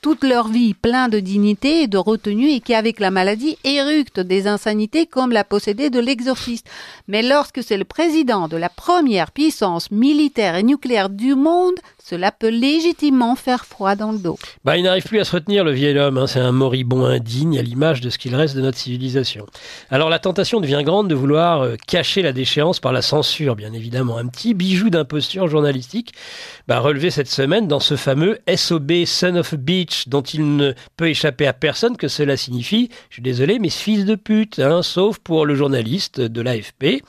toute leur vie plein de dignité et de retenue et qui, avec la maladie, éructent des insanités comme la possédée de l'exorciste. Mais lorsque c'est le président de la première puissance militaire et nucléaire du monde, cela peut légitimement faire froid dans le dos. Bah, il n'arrive plus à se retenir, le vieil homme. Hein. C'est un moribond indigne à l'image de ce qu'il reste de notre civilisation. Alors la tentation devient grande de vouloir euh, cacher la déchéance par la censure, bien évidemment. Un petit bijou d'imposture journalistique bah, relevé cette semaine dans ce fameux SOB Son of B dont il ne peut échapper à personne que cela signifie, je suis désolé, mais fils de pute, hein, sauf pour le journaliste de l'AFP.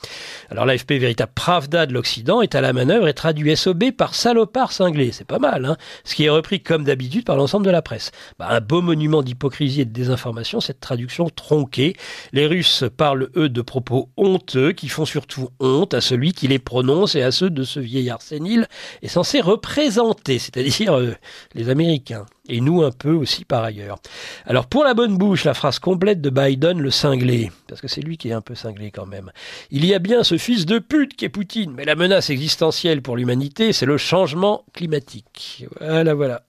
Alors l'AFP, véritable Pravda de l'Occident, est à la manœuvre et traduit SOB par salopard cinglé. C'est pas mal, hein ce qui est repris comme d'habitude par l'ensemble de la presse. Bah, un beau monument d'hypocrisie et de désinformation, cette traduction tronquée. Les Russes parlent, eux, de propos honteux qui font surtout honte à celui qui les prononce et à ceux de ce vieillard sénile est censé représenter, c'est-à-dire euh, les Américains et nous un peu aussi par ailleurs. Alors pour la bonne bouche, la phrase complète de Biden, le cinglé, parce que c'est lui qui est un peu cinglé quand même. Il y a bien ce fils de pute qui est Poutine, mais la menace existentielle pour l'humanité, c'est le changement climatique. Voilà, voilà.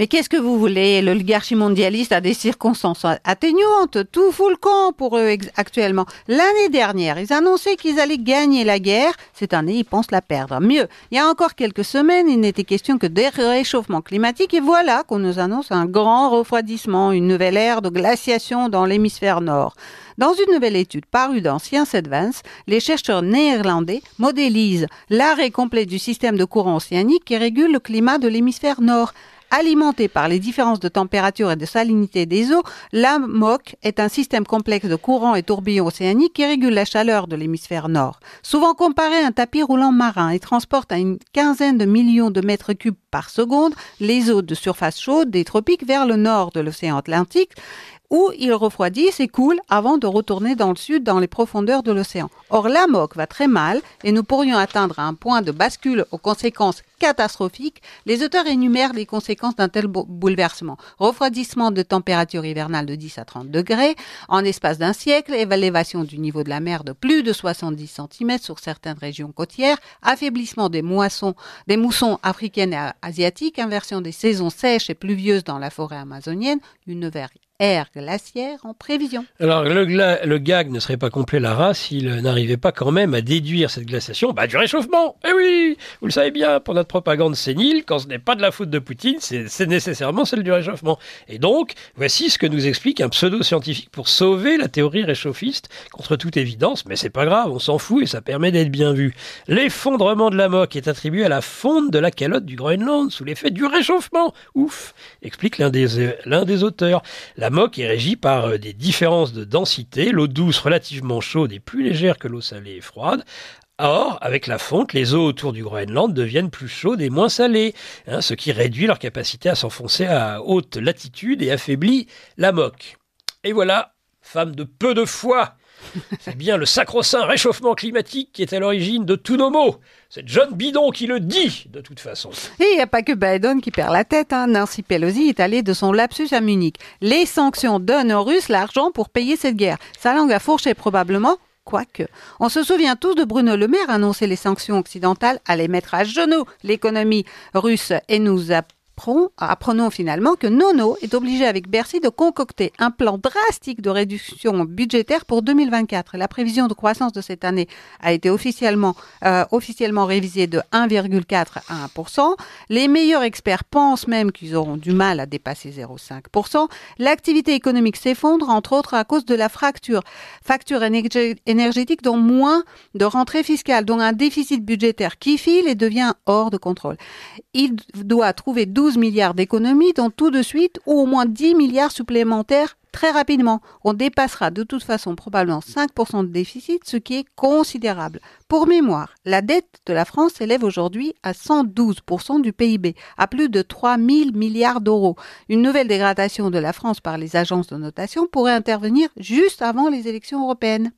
Mais qu'est-ce que vous voulez? L'oligarchie mondialiste a des circonstances atténuantes. Tout fout le camp pour eux actuellement. L'année dernière, ils annonçaient qu'ils allaient gagner la guerre. Cette année, ils pensent la perdre. Mieux, il y a encore quelques semaines, il n'était question que des réchauffements climatiques. Et voilà qu'on nous annonce un grand refroidissement, une nouvelle ère de glaciation dans l'hémisphère nord. Dans une nouvelle étude parue dans Science Advance, les chercheurs néerlandais modélisent l'arrêt complet du système de courant océanique qui régule le climat de l'hémisphère nord. Alimentée par les différences de température et de salinité des eaux, la MOC est un système complexe de courants et tourbillons océaniques qui régule la chaleur de l'hémisphère nord. Souvent comparé à un tapis roulant marin et transporte à une quinzaine de millions de mètres cubes par seconde les eaux de surface chaude des tropiques vers le nord de l'océan Atlantique où ils refroidissent et coulent avant de retourner dans le sud dans les profondeurs de l'océan. Or, la MOC va très mal et nous pourrions atteindre un point de bascule aux conséquences catastrophiques. Les auteurs énumèrent les conséquences d'un tel bouleversement. Refroidissement de température hivernale de 10 à 30 degrés en espace d'un siècle, élévation du niveau de la mer de plus de 70 cm sur certaines régions côtières, affaiblissement des moissons, moussons africaines et asiatiques, inversion des saisons sèches et pluvieuses dans la forêt amazonienne, une verre ère glaciaire en prévision. Alors le, gag ne serait pas complet, Lara, s'il n'arrivait pas quand même à déduire cette glaciation bah, du réchauffement. Eh oui, vous le savez bien, notre propagande sénile, quand ce n'est pas de la faute de Poutine, c'est nécessairement celle du réchauffement. Et donc, voici ce que nous explique un pseudo-scientifique pour sauver la théorie réchauffiste contre toute évidence, mais c'est pas grave, on s'en fout et ça permet d'être bien vu. L'effondrement de la moque est attribué à la fonte de la calotte du Groenland sous l'effet du réchauffement. Ouf, explique l'un des, l'un des auteurs. La moque est régie par euh, des différences de densité, l'eau douce relativement chaude et plus légère que l'eau salée et froide, Or, avec la fonte, les eaux autour du Groenland deviennent plus chaudes et moins salées, hein, ce qui réduit leur capacité à s'enfoncer à haute latitude et affaiblit la moque. Et voilà, femme de peu de foi, c'est bien le sacro-saint réchauffement climatique qui est à l'origine de tous nos maux. C'est John Bidon qui le dit, de toute façon. Et il n'y a pas que Biden qui perd la tête. Hein. Nancy Pelosi est allée de son lapsus à Munich. Les sanctions donnent aux Russes l'argent pour payer cette guerre. Sa langue a fourché probablement Quoique. On se souvient tous de Bruno Le Maire annoncer les sanctions occidentales allaient mettre à genoux l'économie russe et nous a apprenons finalement que Nono est obligé avec Bercy de concocter un plan drastique de réduction budgétaire pour 2024. La prévision de croissance de cette année a été officiellement, euh, officiellement révisée de 1,4 à 1%. Les meilleurs experts pensent même qu'ils auront du mal à dépasser 0,5%. L'activité économique s'effondre, entre autres à cause de la fracture, facture énergétique dont moins de rentrées fiscales, dont un déficit budgétaire qui file et devient hors de contrôle. Il doit trouver 12 milliards d'économies, dont tout de suite, ou au moins 10 milliards supplémentaires très rapidement. On dépassera de toute façon probablement 5% de déficit, ce qui est considérable. Pour mémoire, la dette de la France s'élève aujourd'hui à 112% du PIB, à plus de 3 000 milliards d'euros. Une nouvelle dégradation de la France par les agences de notation pourrait intervenir juste avant les élections européennes.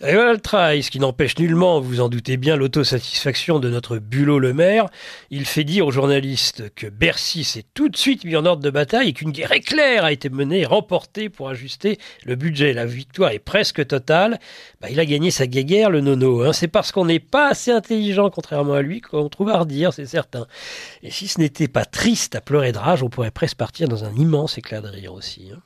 Et voilà le travail, ce qui n'empêche nullement, vous en doutez bien, l'autosatisfaction de notre bulot le maire. Il fait dire aux journalistes que Bercy s'est tout de suite mis en ordre de bataille et qu'une guerre éclair a été menée et remportée pour ajuster le budget. La victoire est presque totale. Bah, il a gagné sa guéguerre, le nono. Hein. C'est parce qu'on n'est pas assez intelligent, contrairement à lui, qu'on trouve à redire, c'est certain. Et si ce n'était pas triste à pleurer de rage, on pourrait presque partir dans un immense éclat de rire aussi. Hein.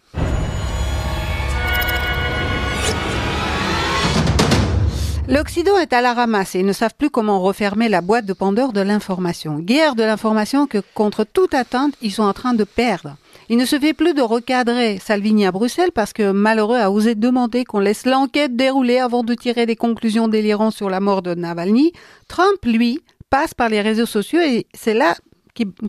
L'Occident est à la ramasse et ils ne savent plus comment refermer la boîte de Pandore de l'information. Guerre de l'information que, contre toute attente, ils sont en train de perdre. Il ne se fait plus de recadrer Salvini à Bruxelles parce que malheureux a osé demander qu'on laisse l'enquête dérouler avant de tirer des conclusions délirantes sur la mort de Navalny. Trump, lui, passe par les réseaux sociaux et c'est là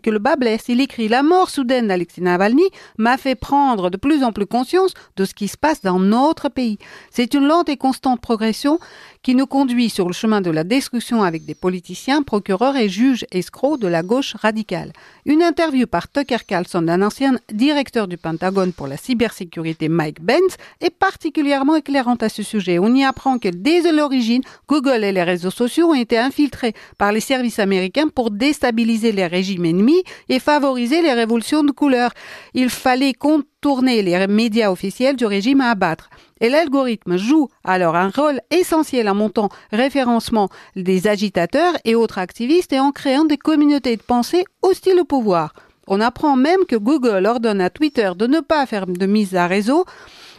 que le bas blesse. Il écrit La mort soudaine d'Alexei Navalny m'a fait prendre de plus en plus conscience de ce qui se passe dans notre pays. C'est une lente et constante progression qui nous conduit sur le chemin de la destruction avec des politiciens, procureurs et juges escrocs de la gauche radicale. Une interview par Tucker Carlson d'un ancien directeur du Pentagone pour la cybersécurité, Mike Benz, est particulièrement éclairante à ce sujet. On y apprend que dès l'origine, Google et les réseaux sociaux ont été infiltrés par les services américains pour déstabiliser les régimes ennemis et favoriser les révolutions de couleur. Il fallait contourner les médias officiels du régime à abattre. Et l'algorithme joue alors un rôle essentiel en montant référencement des agitateurs et autres activistes et en créant des communautés de pensée hostiles au pouvoir. On apprend même que Google ordonne à Twitter de ne pas faire de mise à réseau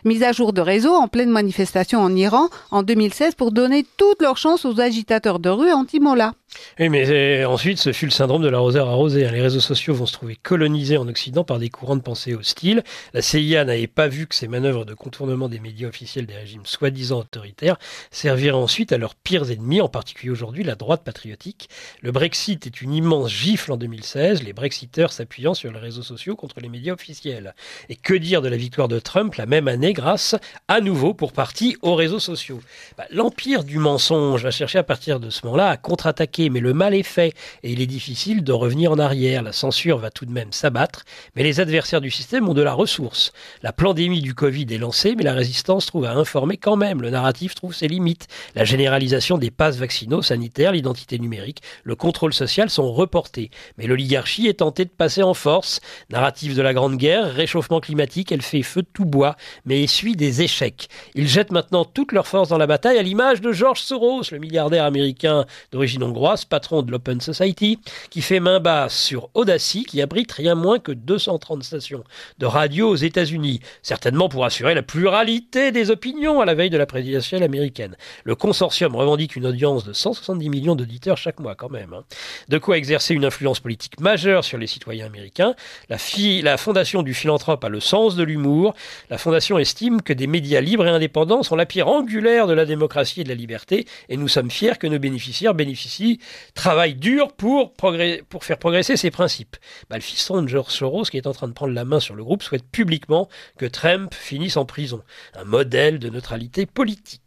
mise à jour de réseau en pleine manifestation en Iran en 2016 pour donner toutes leurs chances aux agitateurs de rue anti-Mollah. Oui, mais euh, ensuite, ce fut le syndrome de l'arroseur arrosé. Hein. Les réseaux sociaux vont se trouver colonisés en Occident par des courants de pensée hostiles. La CIA n'avait pas vu que ces manœuvres de contournement des médias officiels des régimes soi-disant autoritaires serviraient ensuite à leurs pires ennemis, en particulier aujourd'hui la droite patriotique. Le Brexit est une immense gifle en 2016, les Brexiteurs s'appuyant sur les réseaux sociaux contre les médias officiels. Et que dire de la victoire de Trump la même année grâce, à nouveau, pour partie, aux réseaux sociaux bah, L'empire du mensonge va chercher à partir de ce moment-là à contre-attaquer mais le mal est fait et il est difficile de revenir en arrière. La censure va tout de même s'abattre, mais les adversaires du système ont de la ressource. La pandémie du Covid est lancée, mais la résistance trouve à informer quand même. Le narratif trouve ses limites. La généralisation des passes vaccinaux, sanitaires, l'identité numérique, le contrôle social sont reportés. Mais l'oligarchie est tentée de passer en force. Narratif de la Grande Guerre, réchauffement climatique, elle fait feu de tout bois, mais essuie des échecs. Ils jettent maintenant toute leur force dans la bataille à l'image de George Soros, le milliardaire américain d'origine hongroise patron de l'Open Society, qui fait main basse sur Audacy, qui abrite rien moins que 230 stations de radio aux États-Unis, certainement pour assurer la pluralité des opinions à la veille de la présidentielle américaine. Le consortium revendique une audience de 170 millions d'auditeurs chaque mois quand même. Hein. De quoi exercer une influence politique majeure sur les citoyens américains. La, la fondation du philanthrope a le sens de l'humour. La fondation estime que des médias libres et indépendants sont la pierre angulaire de la démocratie et de la liberté, et nous sommes fiers que nos bénéficiaires bénéficient travaille dur pour, faire progresser ses principes. Bah, le fiston de George Soros, qui est en train de prendre la main sur le groupe, souhaite publiquement que Trump finisse en prison. Un modèle de neutralité politique.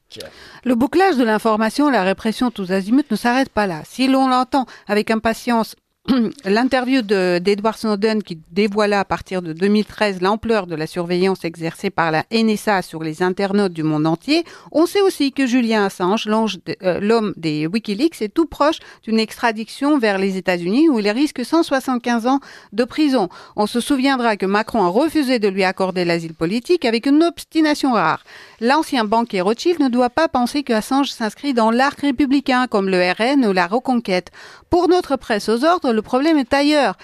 Le bouclage de l'information, la répression tous azimuts ne s'arrête pas là. Si l'on l'entend avec impatience L'interview d'Edward Snowden qui dévoila à partir de 2013 l'ampleur de la surveillance exercée par la NSA sur les internautes du monde entier, on sait aussi que Julian Assange, euh, l'homme des Wikileaks, est tout proche d'une extradition vers les États-Unis où il risque 175 ans de prison. On se souviendra que Macron a refusé de lui accorder l'asile politique avec une obstination rare. L'ancien banquier Rothschild ne doit pas penser que Assange s'inscrit dans l'arc républicain comme le RN ou la Reconquête. Pour notre presse aux ordres, le problème est ailleurs.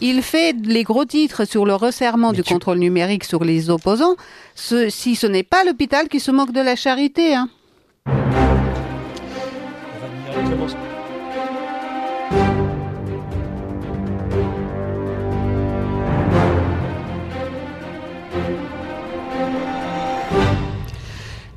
Il fait les gros titres sur le resserrement du contrôle numérique sur les opposants, si ce n'est pas l'hôpital qui se moque de la charité. Hein.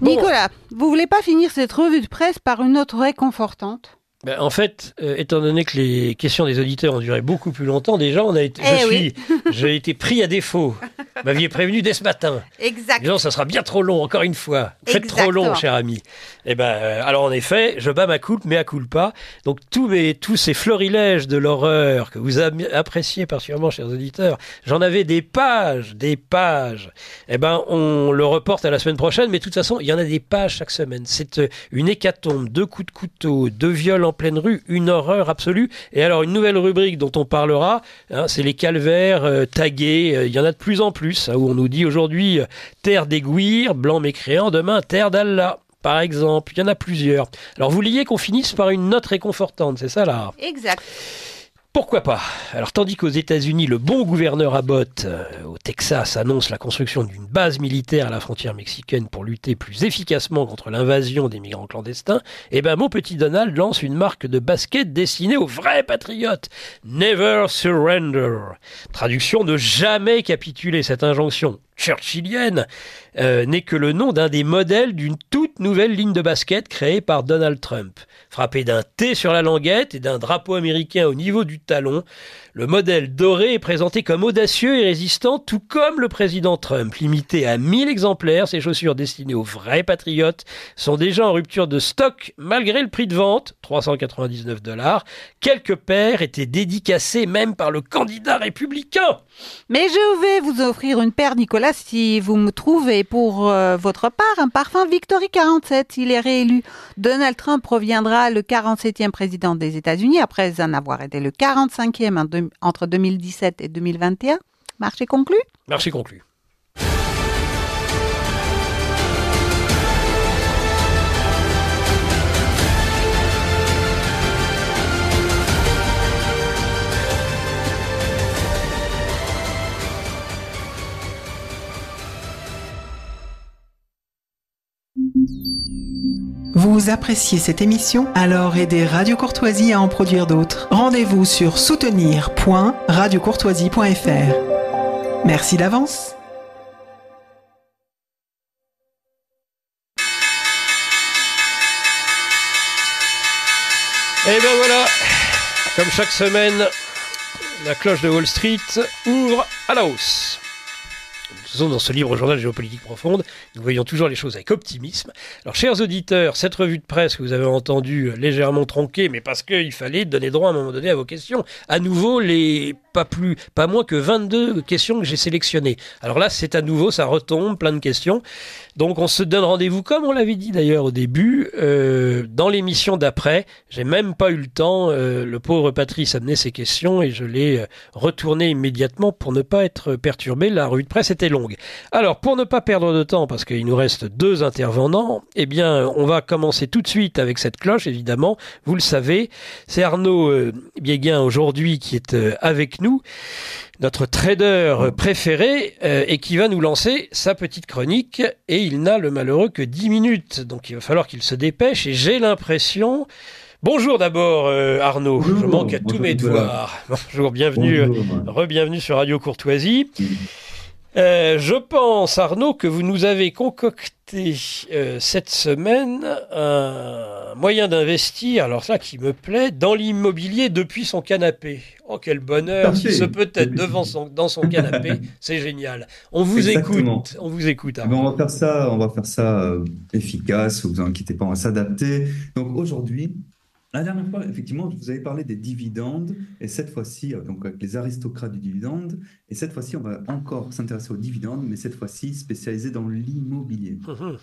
Nicolas, vous voulez pas finir cette revue de presse par une note réconfortante? Ben, en fait, euh, étant donné que les questions des auditeurs ont duré beaucoup plus longtemps, déjà, on a été, eh j'ai été pris à défaut. Vous m'aviez prévenu dès ce matin. Exact. Non, ça sera bien trop long, encore une fois. Faites trop long, cher ami. Eh ben, euh, alors en effet, je bats ma coupe, mais à coupe pas. Donc tous mes, tous ces florilèges de l'horreur que vous appréciez particulièrement, chers auditeurs, j'en avais des pages, des pages. Eh ben, on le reporte à la semaine prochaine, mais de toute façon, il y en a des pages chaque semaine. C'est euh, une hécatombe, deux coups de couteau, deux viols en pleine rue, une horreur absolue. Et alors une nouvelle rubrique dont on parlera, hein, c'est les calvaires euh, tagués. Il y en a de plus en plus, hein, où on nous dit aujourd'hui euh, terre d'Aiguire, blanc mécréant, demain terre d'Allah. Par exemple, il y en a plusieurs. Alors vous liez qu'on finisse par une note réconfortante, c'est ça là? Exact. Pourquoi pas? Alors tandis qu'aux États-Unis, le bon gouverneur Abbott euh, au Texas annonce la construction d'une base militaire à la frontière mexicaine pour lutter plus efficacement contre l'invasion des migrants clandestins, eh ben mon petit Donald lance une marque de basket destinée aux vrais patriotes. Never surrender. Traduction ne jamais capituler. Cette injonction churchillienne euh, n'est que le nom d'un des modèles d'une toute nouvelle ligne de basket créée par Donald Trump. Frappé d'un T sur la languette et d'un drapeau américain au niveau du talon, le modèle doré est présenté comme audacieux et résistant, tout comme le président Trump. Limité à 1000 exemplaires, ces chaussures destinées aux vrais patriotes sont déjà en rupture de stock malgré le prix de vente, 399 dollars. Quelques paires étaient dédicacées même par le candidat républicain. Mais je vais vous offrir une paire, Nicolas, si vous me trouvez pour euh, votre part un parfum Victory 47. Il est réélu. Donald Trump reviendra le 47e président des États-Unis après en avoir été le 45e en entre 2017 et 2021. Marché conclu? Marché conclu. Vous appréciez cette émission Alors aidez Radio Courtoisie à en produire d'autres. Rendez-vous sur soutenir.radiocourtoisie.fr. Merci d'avance. Et ben voilà, comme chaque semaine, la cloche de Wall Street ouvre à la hausse dans ce livre journal géopolitique profonde, nous voyons toujours les choses avec optimisme. Alors, chers auditeurs, cette revue de presse que vous avez entendue légèrement tronquée, mais parce qu'il fallait donner droit à un moment donné à vos questions, à nouveau, les pas plus, pas moins que 22 questions que j'ai sélectionnées. Alors là, c'est à nouveau, ça retombe, plein de questions. Donc on se donne rendez-vous, comme on l'avait dit d'ailleurs au début, euh, dans l'émission d'après. J'ai même pas eu le temps. Euh, le pauvre Patrice a mené ses questions et je l'ai euh, retourné immédiatement pour ne pas être perturbé. La revue de presse était longue. Alors pour ne pas perdre de temps, parce qu'il nous reste deux intervenants, eh bien on va commencer tout de suite avec cette cloche, évidemment. Vous le savez, c'est Arnaud Biéguin aujourd'hui qui est avec nous notre trader préféré euh, et qui va nous lancer sa petite chronique et il n'a le malheureux que 10 minutes. Donc il va falloir qu'il se dépêche et j'ai l'impression... Bonjour d'abord euh, Arnaud, je manque à tous mes devoirs. Bonjour, bienvenue, re-bienvenue sur Radio Courtoisie. Euh, je pense Arnaud que vous nous avez concocté cette semaine un moyen d'investir, alors ça qui me plaît, dans l'immobilier depuis son canapé. Oh, quel bonheur, si ce peut être devant son, dans son canapé, c'est génial. On vous écoute, on vous écoute. Eh ben, on va faire ça, on va faire ça euh, efficace, vous inquiétez pas, on va s'adapter. Donc aujourd'hui, la dernière fois, effectivement, je vous avais parlé des dividendes, et cette fois-ci, euh, donc avec les aristocrates du dividende, et cette fois-ci, on va encore s'intéresser aux dividendes, mais cette fois-ci spécialisé dans l'immobilier. Mhm.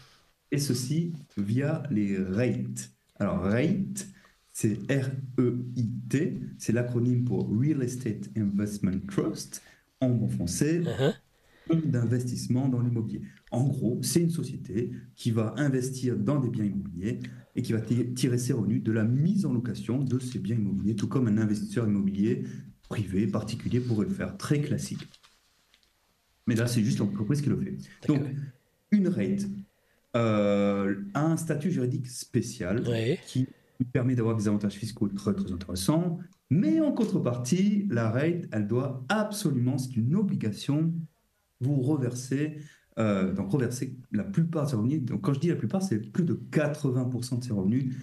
Et ceci via les rates. Alors, rate, c'est R-E-I-T, c'est l'acronyme pour Real Estate Investment Trust, en bon français, uh-huh d'investissement dans l'immobilier. En gros, c'est une société qui va investir dans des biens immobiliers et qui va tirer ses revenus de la mise en location de ces biens immobiliers, tout comme un investisseur immobilier privé, particulier pourrait le faire, très classique. Mais là, c'est juste l'entreprise qui le fait. Donc, une rate euh, a un statut juridique spécial qui permet d'avoir des avantages fiscaux très, très intéressants. Mais en contrepartie, la rate, elle doit absolument, c'est une obligation vous reversez, euh, donc reversez la plupart de ses revenus. Donc quand je dis la plupart, c'est plus de 80% de ses revenus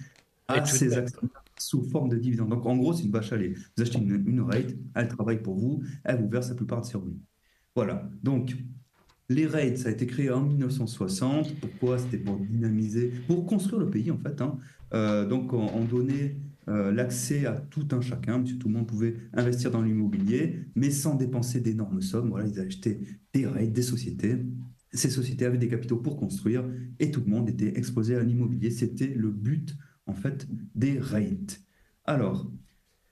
à ses actionnaires sous forme de dividendes. Donc en gros, c'est une vache à lait. Vous achetez une, une rate, elle travaille pour vous, elle vous verse la plupart de ses revenus. Voilà. Donc les rates, ça a été créé en 1960. Pourquoi? C'était pour dynamiser, pour construire le pays en fait. Hein. Euh, donc on, on donnait euh, l'accès à tout un chacun, parce tout le monde pouvait investir dans l'immobilier, mais sans dépenser d'énormes sommes. Voilà, ils achetaient des rates, des sociétés. Ces sociétés avaient des capitaux pour construire et tout le monde était exposé à l'immobilier. C'était le but, en fait, des rates. Alors,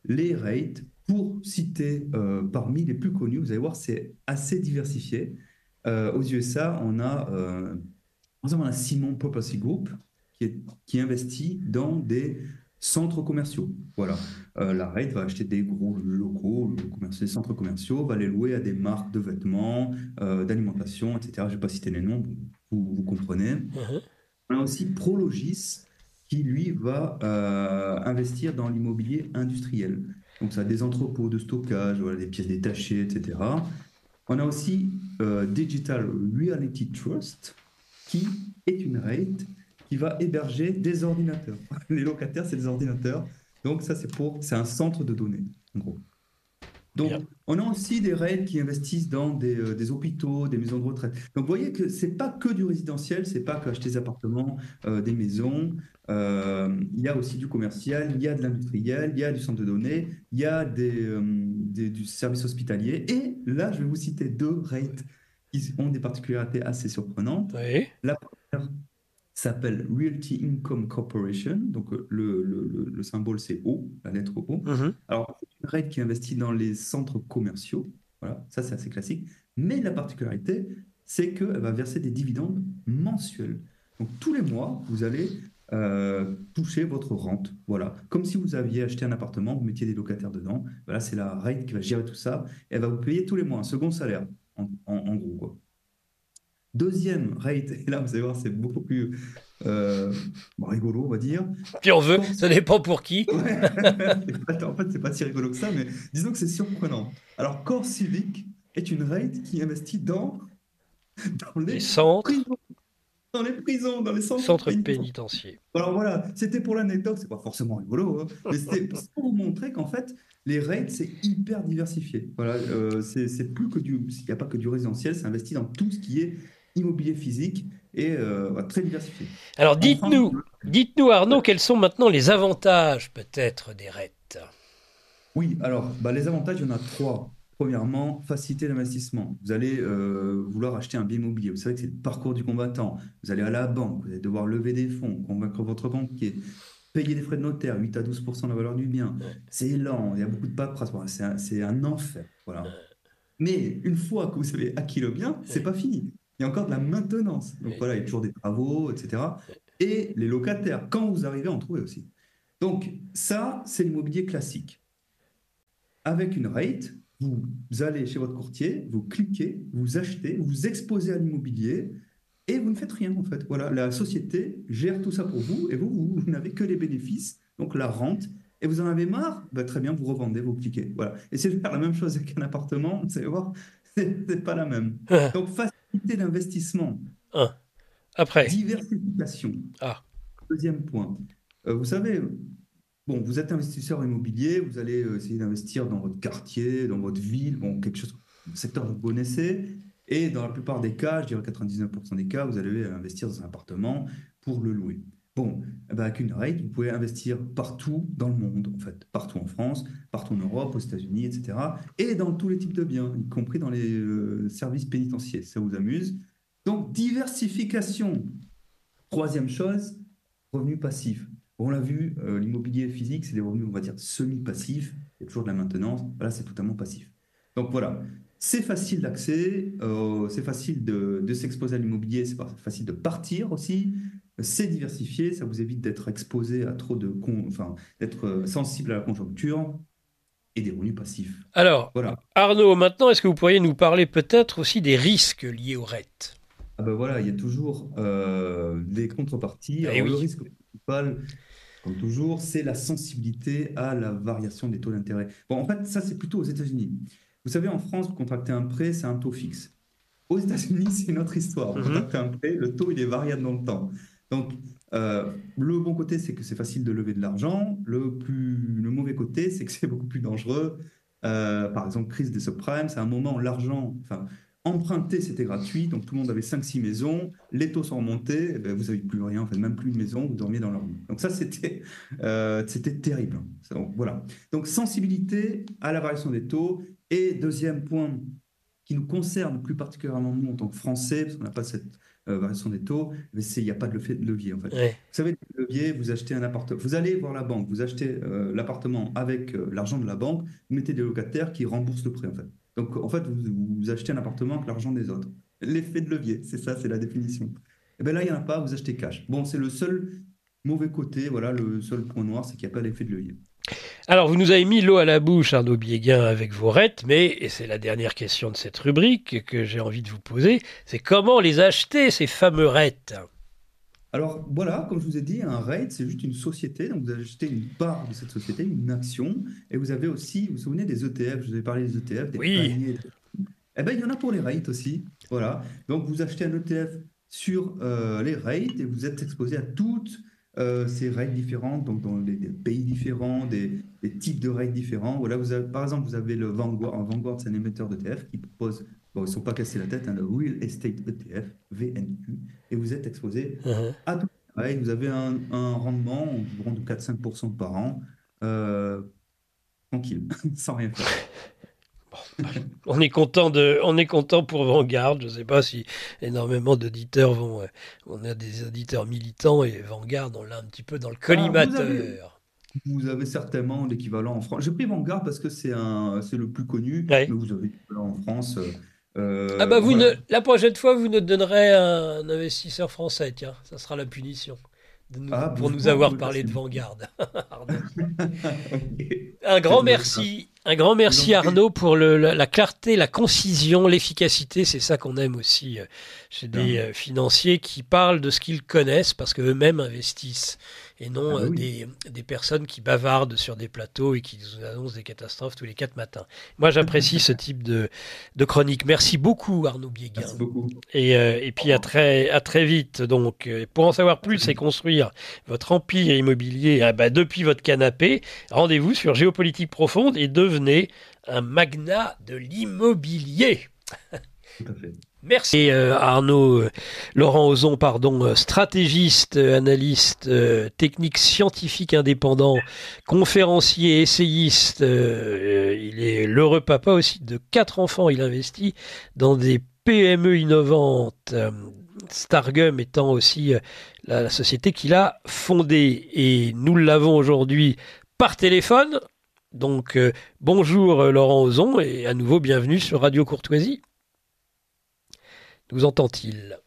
les rates, pour citer euh, parmi les plus connus, vous allez voir, c'est assez diversifié. Euh, aux USA, on a, on a Simon Property Group qui investit dans des centres commerciaux. Voilà. Euh, la RAID va acheter des gros locaux, des centres commerciaux, va les louer à des marques de vêtements, euh, d'alimentation, etc. Je ne vais pas citer les noms, vous, comprenez. Uh-huh. On a aussi Prologis qui, lui, va euh, investir dans l'immobilier industriel. Donc, ça a des entrepôts de stockage, voilà, des pièces détachées, etc. On a aussi Digital Reality Trust qui est une RAID qui va héberger des ordinateurs. Les locataires, c'est des ordinateurs. Donc ça, c'est pour, c'est un centre de données, en gros. Donc, on a aussi des raids qui investissent dans des, euh, des, hôpitaux, des maisons de retraite. Donc, vous voyez que c'est pas que du résidentiel, c'est pas que acheter des appartements, euh, des maisons. Euh, il y a aussi du commercial, il y a de l'industriel, il y a du centre de données, il y a des, des, du service hospitalier. Et là, je vais vous citer deux raids qui ont des particularités assez surprenantes. Oui. La première, s'appelle Realty Income Corporation. Donc, euh, le, le, le symbole, c'est O, la lettre O. Mhm. Alors, c'est une règle qui investit dans les centres commerciaux. Voilà, ça, c'est assez classique. Mais la particularité, c'est qu'elle va verser des dividendes mensuels. Donc, tous les mois, vous allez euh, toucher votre rente. Voilà. Comme si vous aviez acheté un appartement, vous mettiez des locataires dedans. Voilà, c'est la règle qui va gérer tout ça. elle va vous payer tous les mois un second salaire, en, en, en gros. Quoi. Deuxième rate, et là vous allez voir, c'est beaucoup plus euh, rigolo, on va dire. Puis on veut, ça dépend pour qui. en fait, c'est pas si rigolo que ça, mais disons que c'est surprenant. Alors, Core Civic est une rate qui investit dans, dans les, centres. Prisons, dans les prisons, dans les centres, centres pénitentiaires. Alors voilà, c'était pour l'anecdote, c'est pas forcément rigolo, hein, mais c'était pour vous montrer qu'en fait, les rates, c'est hyper diversifié. Voilà, euh, c'est plus que du, il n'y a pas que du résidentiel, c'est investi dans tout ce qui est immobilier physique et euh, très diversifié. Alors dites-nous, dites-nous Arnaud, quels sont maintenant les avantages peut-être des REIT Oui, alors bah, les avantages, il y en a trois. Premièrement, faciliter l'investissement. Vous allez euh, vouloir acheter un bien immobilier. Vous savez que c'est le parcours du combattant. Vous allez à la banque, vous allez devoir lever des fonds, convaincre votre banquier, payer des frais de notaire, 8 à 12 de la valeur du bien. C'est lent, il y a beaucoup de paperasse. c'est un, enfer. Voilà. Mais une fois que vous avez acquis le bien, c'est pas fini il y a encore de la maintenance. Donc voilà, il y a toujours des travaux, etc. Et les locataires, quand vous arrivez à en trouver aussi. Donc ça, c'est l'immobilier classique. Avec une rate, vous allez chez votre courtier, vous cliquez, vous achetez, vous exposez à l'immobilier et vous ne faites rien en fait. Voilà, la société gère tout ça pour vous et vous, vous, n'avez que les bénéfices, donc la rente. Et vous en avez marre ben, Très bien, vous revendez, vous cliquez. Voilà. Et c'est faire la même chose avec un appartement, vous allez voir, c'est pas la même. Donc d'investissement. Après. Diversification. Ah. Deuxième point. euh, vous savez, bon, vous êtes investisseur immobilier, vous allez euh, essayer d'investir dans votre quartier, dans votre ville, bon, quelque chose, un secteur que vous connaissez. Et dans la plupart des cas, je dirais 99% des cas, vous allez investir dans un appartement pour le louer. Bon, eh ben, avec une rate, vous pouvez investir partout dans le monde, en fait, partout en France, partout en Europe, aux États-Unis, etc. Et dans tous les types de biens, y compris dans les euh, services pénitentiaires. Ça vous amuse Donc, diversification. Troisième chose, revenus passifs. On l'a vu, euh, l'immobilier physique, c'est des revenus, on va dire, semi-passifs. Il y a toujours de la maintenance. Là, c'est totalement passif. Donc voilà, c'est facile d'accès, euh, c'est facile de s'exposer à l'immobilier, c'est facile de partir aussi c'est diversifié, ça vous évite d'être exposé à trop de, enfin, d'être euh, sensible à la conjoncture et des revenus passifs. Alors, voilà. Arnaud, maintenant, est-ce que vous pourriez nous parler peut-être aussi des risques liés au RET ah ben voilà, il y a toujours euh, des contreparties. Eh le risque principal, comme toujours, c'est la sensibilité à la variation des taux d'intérêt. Bon, en fait, ça, c'est plutôt aux États-Unis. Vous savez, en France, vous contractez un prêt, c'est un taux fixe. Aux États-Unis, c'est une autre histoire. Vous mhm. contractez un prêt, le taux, il est variable dans le temps. Donc, euh, le bon côté, c'est que c'est facile de lever de l'argent. Le, le mauvais côté, c'est que c'est beaucoup plus dangereux. Euh, par exemple, crise des subprimes, c'est un moment où l'argent, enfin, emprunter, c'était gratuit. Donc, tout le monde avait 5-6 maisons. Les taux sont remontés. Eh ben, vous n'avez plus rien, en fait, même plus de maison. Vous dormiez dans la rue. Donc, ça, c'était euh, terrible. Donc, voilà. Donc, sensibilité à la variation des taux. Et deuxième point qui nous concerne plus particulièrement nous en tant que Français, parce qu'on n'a pas cette variation des taux, mais il n'y a pas de levier en fait. Vous savez, le levier, vous achetez un appartement, vous allez voir la banque, vous achetez euh, l'appartement avec euh, l'argent de la banque, vous mettez des locataires qui remboursent le prêt en fait. Donc en fait, vous, achetez un appartement avec l'argent des autres. L'effet de levier, c'est ça, c'est la définition. Et eh bien là, il n'y en a pas, vous achetez cash. Bon, c'est le seul mauvais côté, voilà, le seul point noir, c'est qu'il n'y a pas d'effet de levier. Alors, vous nous avez mis l'eau à la bouche, Arnaud Biéguin, avec vos rettes, mais, et c'est la dernière question de cette rubrique que j'ai envie de vous poser, c'est comment les acheter, ces fameux rettes? Alors voilà, comme je vous ai dit, un REIT, c'est juste une société. Donc vous achetez une part de cette société, une action. Et vous avez aussi, vous vous souvenez des ETF, je vous ai parlé des ETF, des oui. paniers. Eh bien, il y en a pour les REIT aussi. Voilà. Donc vous achetez un ETF sur euh, les REIT et vous êtes exposé à toutes euh, ces règles différentes, donc dans des, pays différents, des, types de règles différents. Voilà, vous avez, par exemple, vous avez le Vanguard. Vanguard, c'est un émetteur d'ETF qui propose, bon, ils ne sont pas cassés la tête, un hein, le Real Estate ETF, VNQ, et vous êtes exposé uh-huh. à tout Vous avez un, rendement environ de 4-5% par an, euh, tranquille, sans rien faire on est content de, on est content pour Vanguard. Je ne sais pas si énormément d'auditeurs vont. Euh, on a des auditeurs militants et Vanguard, on l'a un petit peu dans le collimateur. vous, avez, certainement l'équivalent en France. J'ai pris Vanguard parce que c'est un, c'est le plus connu. Mais vous avez l'équivalent en France. Euh, ah bah vous ne, la prochaine fois vous nous donnerez un investisseur français, tiens, ça sera la punition. Ah, pour nous avoir parlé de Vanguard. Un grand merci, un grand merci Arnaud pour le, la, clarté, la concision, l'efficacité. C'est ça qu'on aime aussi euh, chez des euh, financiers qui parlent de ce qu'ils connaissent parce qu'eux-mêmes investissent et non ah bah euh, des, personnes qui bavardent sur des plateaux et qui nous annoncent des catastrophes tous les quatre matins. Moi, j'apprécie ce type de, de, chronique. Merci beaucoup, Arnaud Biéguin. Merci beaucoup. Et, euh, et puis à très, à très vite. Donc, pour en savoir plus et construire votre empire immobilier ah bah, depuis votre canapé, rendez-vous sur Géopolitique Profonde et devenez un magnat de l'immobilier. Tout à fait. Merci euh, Arnaud, euh, Laurent Ozon, pardon, euh, stratégiste, analyste, technique scientifique indépendant, conférencier, essayiste. il est l'heureux papa aussi de quatre enfants. Il investit dans des PME innovantes. Stargum étant aussi la, société qu'il a fondée. Et nous l'avons aujourd'hui par téléphone. Donc bonjour Laurent Ozon et à nouveau bienvenue sur Radio Courtoisie. Nous entend-il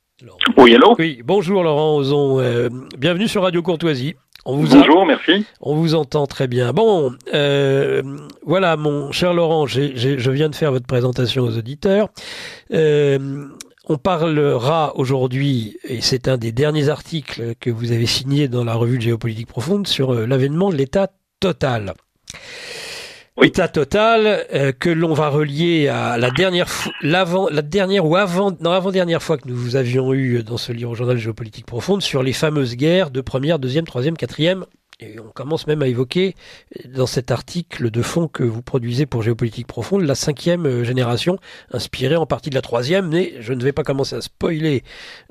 Oui, allô Oui, bonjour Laurent Ozon. Euh, bienvenue sur Radio Courtoisie. On vous Bonjour, merci. On vous entend très bien. Bon, euh, voilà, mon cher Laurent, je viens de faire votre présentation aux auditeurs. Euh, on parlera aujourd'hui, et c'est un des derniers articles que vous avez signé dans la revue de géopolitique profonde, sur l'avènement de l'État total. État total euh, que l'on va relier à la dernière, l'avant, la dernière ou avant, non, avant dernière fois que nous vous avions eu dans ce livre au journal Géopolitique Profonde sur les fameuses guerres de première, deuxième, troisième, quatrième. Et on commence même à évoquer dans cet article de fond que vous produisez pour Géopolitique Profonde la cinquième euh, génération, inspirée en partie de la troisième, mais je ne vais pas commencer à spoiler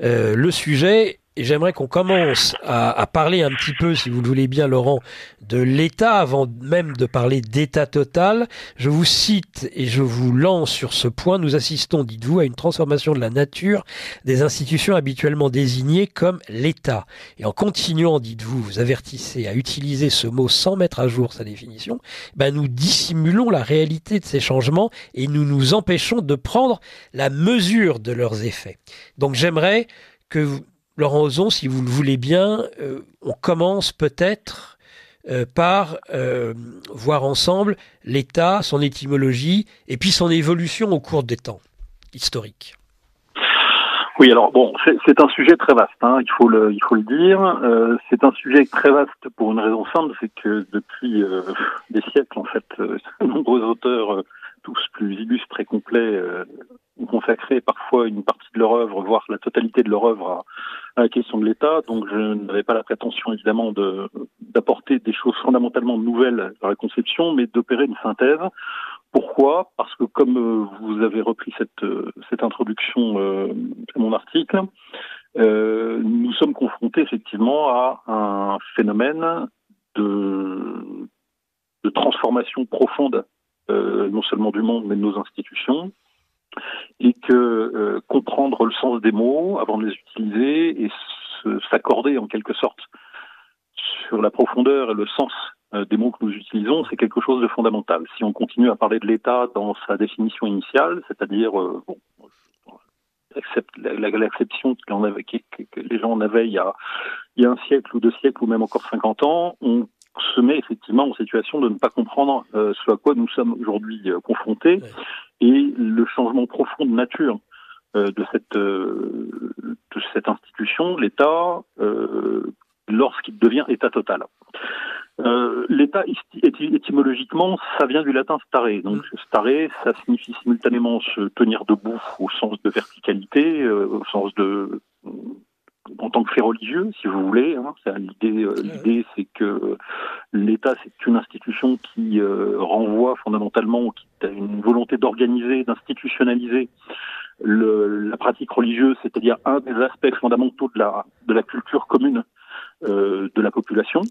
euh, le sujet. Et j'aimerais qu'on commence à, à, parler un petit peu, si vous le voulez bien, Laurent, de l'État avant même de parler d'État total. Je vous cite et je vous lance sur ce point. Nous assistons, dites-vous, à une transformation de la nature des institutions habituellement désignées comme l'État. Et en continuant, dites-vous, vous avertissez à utiliser ce mot sans mettre à jour sa définition, ben nous dissimulons la réalité de ces changements et nous nous empêchons de prendre la mesure de leurs effets. Donc j'aimerais que vous, Laurent Ozon, si vous le voulez bien, euh, on commence peut-être euh, par euh, voir ensemble l'État, son étymologie et puis son évolution au cours des temps historiques. Oui, alors bon, c'est un sujet très vaste, hein, il faut le, dire. C'est un sujet très vaste pour une raison simple, c'est que depuis des siècles, en fait, de nombreux auteurs, tous plus illustres et complets, ont consacré parfois une partie de leur œuvre, voire la totalité de leur œuvre à, la question de l'État. Donc, je n'avais pas la prétention, évidemment, de d'apporter des choses fondamentalement nouvelles dans la conception, mais d'opérer une synthèse pourquoi? Parce que comme euh, vous avez repris cette, euh, cette introduction euh, à mon article, euh, nous sommes confrontés effectivement à un phénomène de, de transformation profonde, euh, non seulement du monde, mais de nos institutions, et que euh, comprendre le sens des mots avant de les utiliser et s'accorder en quelque sorte sur la profondeur et le sens euh, des mots que nous utilisons, c'est quelque chose de fondamental. Si on continue à parler de l'État dans sa définition initiale, c'est-à-dire euh, bon, l'acception que, les gens en avaient il y, a, il y a un siècle ou deux siècles ou même encore 50 ans, on se met effectivement en situation de ne pas comprendre euh, ce à quoi nous sommes aujourd'hui euh, confrontés et le changement profond de nature euh, de cette de cette institution, l'État, lorsqu'il devient État total. L'état étymologiquement, ça vient du latin stare. Donc mm. stare, ça signifie simultanément se tenir debout au sens de verticalité, au sens de en tant que fait religieux, si vous voulez. Hein. L'idée, euh, l'idée, c'est que l'État, c'est une institution qui euh, renvoie fondamentalement, qui a une volonté d'organiser, d'institutionnaliser le, la pratique religieuse, c'est-à-dire un des aspects fondamentaux de la de la culture commune euh, de la population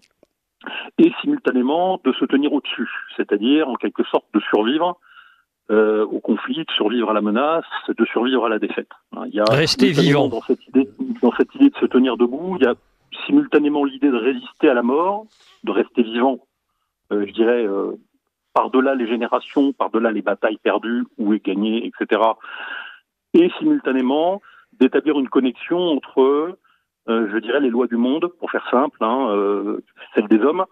et simultanément de se tenir au-dessus, c'est-à-dire en quelque sorte de survivre euh, au conflit, de survivre à la menace, de survivre à la défaite. Il y a Rester vivant dans cette idée, dans cette idée de se tenir debout. Il y a simultanément l'idée de résister à la mort, de rester vivant. Euh, je dirais euh, par-delà les générations, par-delà les batailles perdues ou gagnées, etc. Et simultanément d'établir une connexion entre je dirais, les lois du monde, pour faire simple, hein, celles des hommes,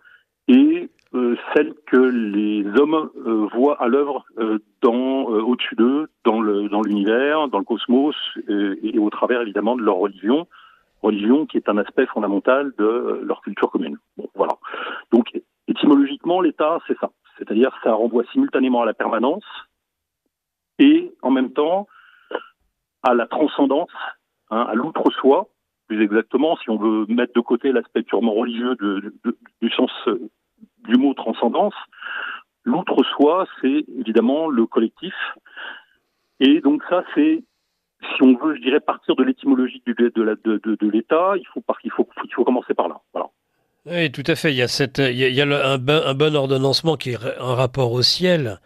et euh, celles que les hommes euh, voient à l'œuvre euh, au-dessus d'eux, dans l'univers, dans le cosmos, et, au travers évidemment de leur religion, religion qui est un aspect fondamental de leur culture commune. Voilà. Donc étymologiquement, l'État, c'est ça, c'est-à-dire ça renvoie simultanément à la permanence et en même temps à la transcendance, hein, à l'outre-soi, plus exactement, si on veut mettre de côté l'aspect purement religieux du sens du mot transcendance, l'outre-soi, c'est évidemment le collectif. Et donc ça, c'est, si on veut, je dirais, partir de l'étymologie de, l'État, il faut, commencer par là. Voilà. Oui, tout à fait. Il y a, un, bon, ordonnancement qui est un rapport au ciel.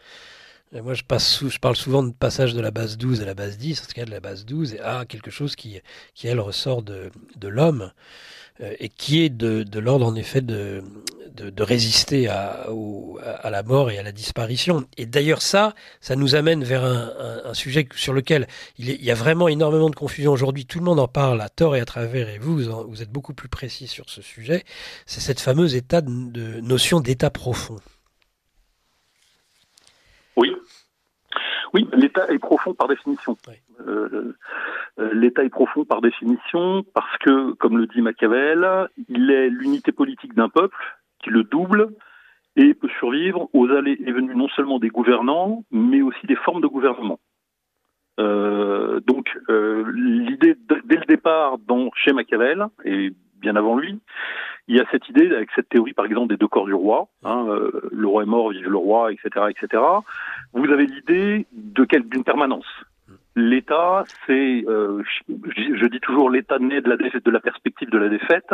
Et moi, je, parle souvent de passage de la base 12 à la base 10, en ce cas de la base 12 à quelque chose qui, qui elle, ressort de, l'homme et qui est de, de l'ordre, en effet, de, de, de résister à, au, à la mort et à la disparition. Et d'ailleurs, ça, ça nous amène vers un, un, sujet sur lequel il, est, il, y a vraiment énormément de confusion aujourd'hui. Tout le monde en parle à tort et à travers, et vous, vous, êtes beaucoup plus précis sur ce sujet. C'est cette fameuse état de notion d'état profond. Oui. Oui, l'État est profond par définition. Oui. Euh, L'État est profond par définition parce que, comme le dit Machiavel, il est l'unité politique d'un peuple qui le double et peut survivre aux allées et venues non seulement des gouvernants, mais aussi des formes de gouvernement. Euh, donc, euh, l'idée dès le départ, dans, chez Machiavel, et bien avant lui. Il y a cette idée, avec cette théorie par exemple des deux corps du roi, hein, euh, le roi est mort, vive le roi, etc., etc. Vous avez l'idée d'une permanence. L'État, c'est, euh, je, dis toujours, l'État naît de la de la perspective de la défaite.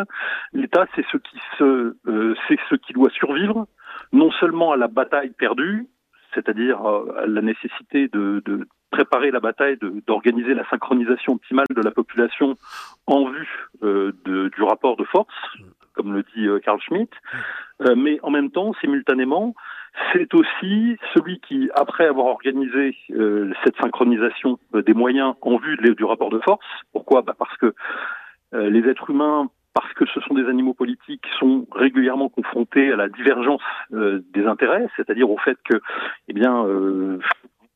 L'État, c'est ce qui se, euh, c'est ce qui doit survivre, non seulement à la bataille perdue, c'est-à-dire euh, la nécessité de, préparer la bataille, d'organiser la synchronisation optimale de la population en vue euh, du rapport de force, comme le dit Carl euh, Schmitt, euh, mais en même temps, simultanément, c'est aussi celui qui, après avoir organisé cette synchronisation des moyens en vue du rapport de force, pourquoi? Bah Parce que les êtres humains parce que ce sont des animaux politiques, sont régulièrement confrontés à la divergence des intérêts, c'est-à-dire au fait que, eh bien, euh,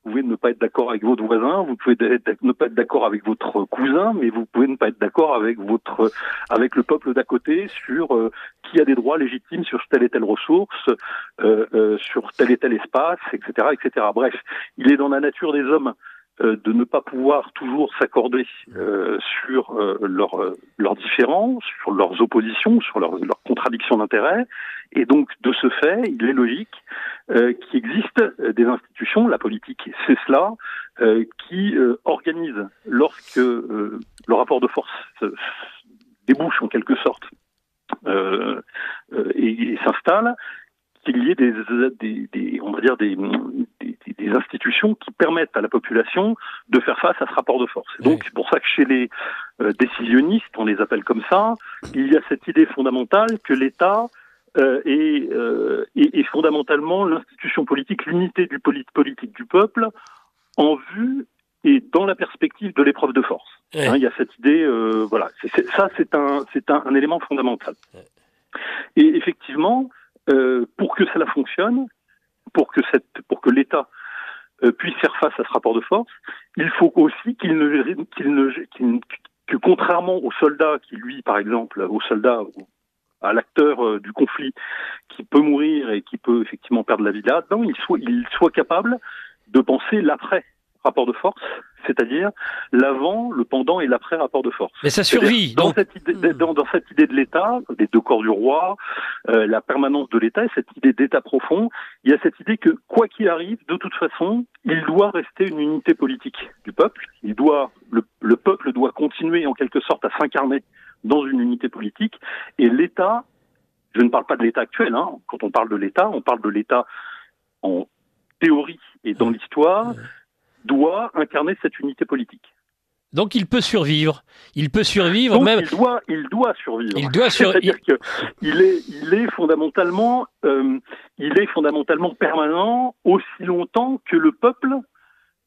vous pouvez ne pas être d'accord avec votre voisin, vous pouvez ne pas être d'accord avec votre cousin, mais vous pouvez ne pas être d'accord avec votre avec le peuple d'à côté sur euh, qui a des droits légitimes sur telle et telle ressource, euh, euh, sur tel et tel espace, etc., etc. Bref, il est dans la nature des hommes euh, de ne pas pouvoir toujours s'accorder euh, sur euh, leurs leurs différences, sur leurs oppositions, sur leurs, contradictions d'intérêts. Et donc, de ce fait, il est logique qu'il existe des institutions, la politique, c'est cela, qui organisent, lorsque le rapport de force débouche en quelque sorte et s'installe, qu'il y ait des, des, des, on va dire des, des, des, institutions qui permettent à la population de faire face à ce rapport de force. Donc c'est pour ça que chez les euh, décisionnistes, on les appelle comme ça, il y a cette idée fondamentale que l'État euh, est, euh, est, est, fondamentalement l'institution politique, l'unité du politique du peuple, en vue et dans la perspective de l'épreuve de force. Hein, il y a cette idée, euh, voilà, ça c'est un, c'est un, un, élément fondamental. Et effectivement, euh, pour que cela fonctionne, pour que, cette, pour que l'État euh, puisse faire face à ce rapport de force, il faut aussi qu'il ne, qu'il ne qu'il, que contrairement aux soldats qui, lui, par exemple, aux soldats, à l'acteur euh, du conflit, qui peut mourir et qui peut effectivement perdre la vie là, dedans il soit, il soit capable de penser l'après rapport de force, c'est-à-dire l'avant, le pendant et l'après rapport de force. Mais ça survit. Dans, cette idée, hmm. dans, dans, cette idée de l'État, des deux corps du roi, euh, la permanence de l'État, cette idée d'État profond, il y a cette idée que quoi qu'il arrive, de toute façon, il doit rester une unité politique du peuple. Il doit, le, le peuple doit continuer en quelque sorte à s'incarner dans une unité politique, et l'État. Je ne parle pas de l'État actuel. Hein. Quand on parle de l'État, on parle de l'État en théorie et dans hmm. l'histoire. Doit incarner cette unité politique. Donc il peut survivre. Il peut survivre même. Il doit, il doit survivre. Il doit survivre. C'est-à-dire que il est, il est fondamentalement, euh, il est fondamentalement permanent aussi longtemps que le peuple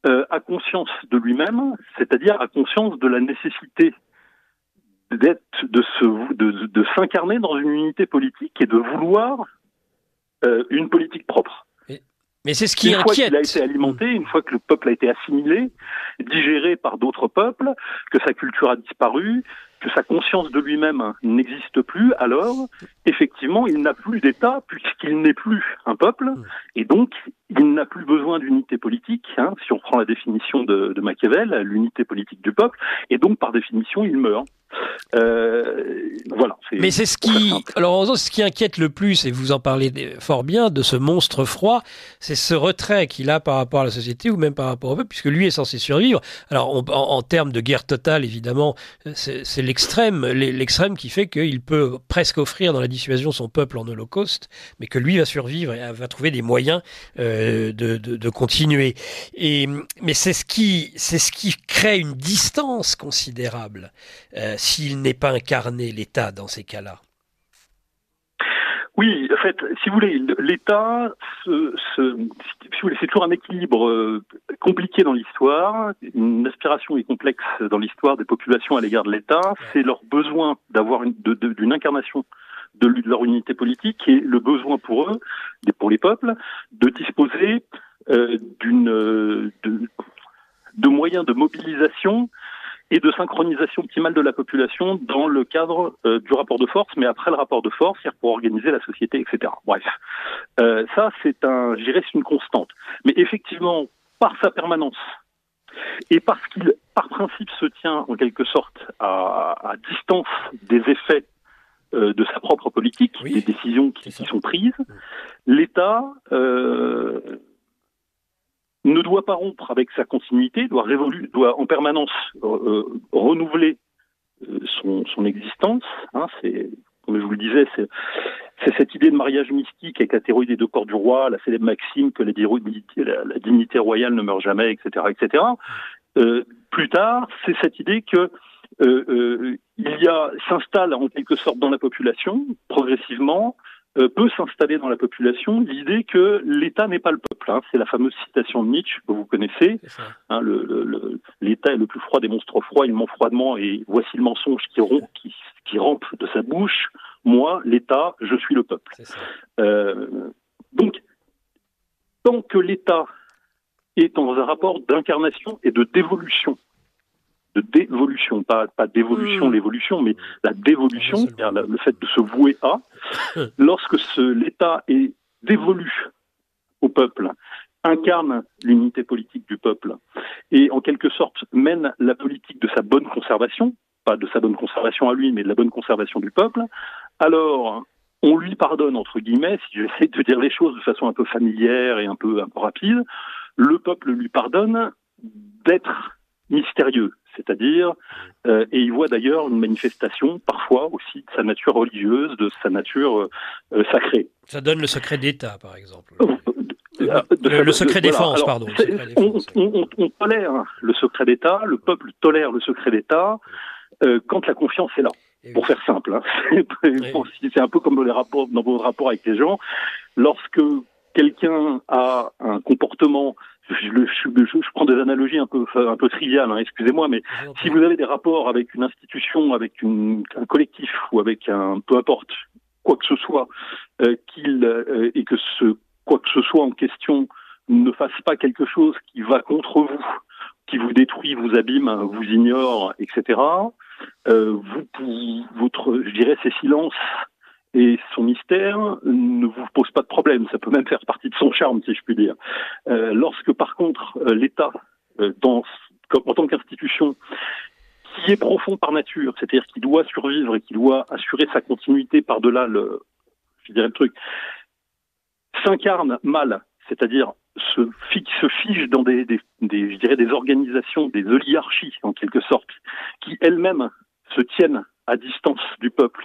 euh, a conscience de lui-même, c'est-à-dire a conscience de la nécessité d'être, de se, de, de s'incarner dans une unité politique et de vouloir euh, une politique propre. Mais c'est ce qui une inquiète. fois qu'il a été alimenté, une fois que le peuple a été assimilé, digéré par d'autres peuples, que sa culture a disparu, que sa conscience de lui-même n'existe plus, alors effectivement, il n'a plus d'État puisqu'il n'est plus un peuple, et donc il n'a plus besoin d'unité politique, hein, si on prend la définition de, de Machiavel, l'unité politique du peuple, et donc par définition, il meurt. Euh, voilà. Mais c'est ce qui, alors ce qui inquiète le plus, et vous en parlez fort bien, de ce monstre froid, c'est ce retrait qu'il a par rapport à la société ou même par rapport au peuple, puisque lui est censé survivre. Alors en, en, termes de guerre totale, évidemment, c'est l'extrême, l'extrême qui fait qu'il peut presque offrir dans la dissuasion son peuple en holocauste, mais que lui va survivre et va trouver des moyens. Euh, euh, de, de, de, continuer. Et, mais c'est ce qui, c'est ce qui crée une distance considérable euh, s'il n'est pas incarné l'État dans ces cas-là. Oui, en fait, si vous voulez, l'État, ce, ce, si c'est toujours un équilibre euh, compliqué dans l'histoire, une aspiration est complexe dans l'histoire des populations à l'égard de l'État, c'est leur besoin d'avoir une, d'une incarnation de, leur unité politique et le besoin pour eux, pour les peuples, de disposer euh, d'une euh, de, moyens de mobilisation et de synchronisation optimale de la population dans le cadre euh, du rapport de force, mais après le rapport de force, c'est-à-dire pour organiser la société, etc. Bref, euh, ça c'est un, c'est une constante. Mais effectivement, par sa permanence et parce qu'il, par principe, se tient en quelque sorte à, à distance des effets euh, de sa propre politique, Oui, des décisions qui, qui sont prises. Mm. L'État euh, ne doit pas rompre avec sa continuité, doit, en permanence euh, renouveler euh, son, existence. Hein, comme je vous le disais, c'est, cette idée de mariage mystique avec la théorie des deux corps du roi, la célèbre maxime que la, dignité- royale ne meurt jamais, etc., etc. Euh, plus tard, c'est cette idée que euh, euh, il y a s'installe en quelque sorte dans la population progressivement euh, peut s'installer dans la population l'idée que l'État n'est pas le peuple. hein. C'est la fameuse citation de Nietzsche que vous connaissez. Hein, le- le- le- L'État est le plus froid des monstres froids, il ment froidement et voici le mensonge qui, rompt, qui, qui rampe de sa bouche. Moi, l'État, je suis le peuple. Euh, donc, tant que l'État est dans un rapport d'incarnation et de dévolution, de dévolution, pas, pas d'évolution, Mm. l'évolution, mais la dévolution, c'est-à-dire le fait de se vouer à, lorsque l'État est dévolu au peuple, incarne l'unité politique du peuple et en quelque sorte mène la politique de sa bonne conservation, pas de sa bonne conservation à lui, mais de la bonne conservation du peuple, alors on lui pardonne, entre guillemets, si j'essaie de dire les choses de façon un peu familière et un peu, un peu rapide, le peuple lui pardonne d'être mystérieux, c'est-à-dire, euh, et il voit d'ailleurs une manifestation parfois aussi de sa nature religieuse, de sa nature euh, euh, sacrée. Ça donne le secret d'État, par exemple. Le- secret de- défense, Alors, pardon, secret on, défense, on- on- on tolère le secret d'État, le peuple tolère le secret d'État euh, quand la confiance est là. Et Pour oui. faire simple, hein. C'est- pour- c'est un peu comme dans les rapports, dans vos rapports avec les gens. Lorsque quelqu'un a un comportement, je, je- je- je prends des analogies un peu, un peu triviales, hein, excusez-moi, mais si vous avez des rapports avec une institution, avec une- un collectif ou avec un peu importe quoi que ce soit, euh, qu'il euh, et que ce quoi que ce soit en question ne fasse pas quelque chose qui va contre vous, qui vous détruit, vous abîme, vous ignore, etc. Euh, vous, votre, je dirais, ces silences et son mystère ne vous pose pas de problème. Ça peut même faire partie de son charme, si je puis dire. Euh, lorsque, par contre, euh, l'État, euh, en tant qu'institution, qui est profond par nature, c'est-à-dire qui doit survivre et qui doit assurer sa continuité par-delà le, je dirais le truc, s'incarne mal, c'est-à-dire se, se fige dans des, des, je dirais, des organisations, des oligarchies en quelque sorte, qui elles-mêmes se tiennent à distance du peuple,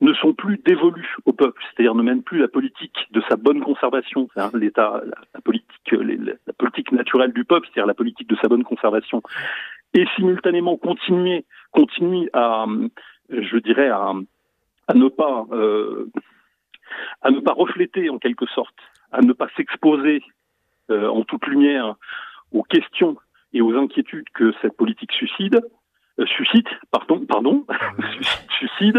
ne sont plus dévolues au peuple, c'est-à-dire ne mènent plus la politique de sa bonne conservation, l'État, la, politique, la politique naturelle du peuple, c'est-à-dire la politique de sa bonne conservation, et simultanément continuer, continuer à, je dirais, à, à ne pas, euh, à ne pas refléter en quelque sorte, à ne pas s'exposer euh, en toute lumière aux questions et aux inquiétudes que cette politique suscite, euh, suscite, pardon, pardon, suscite,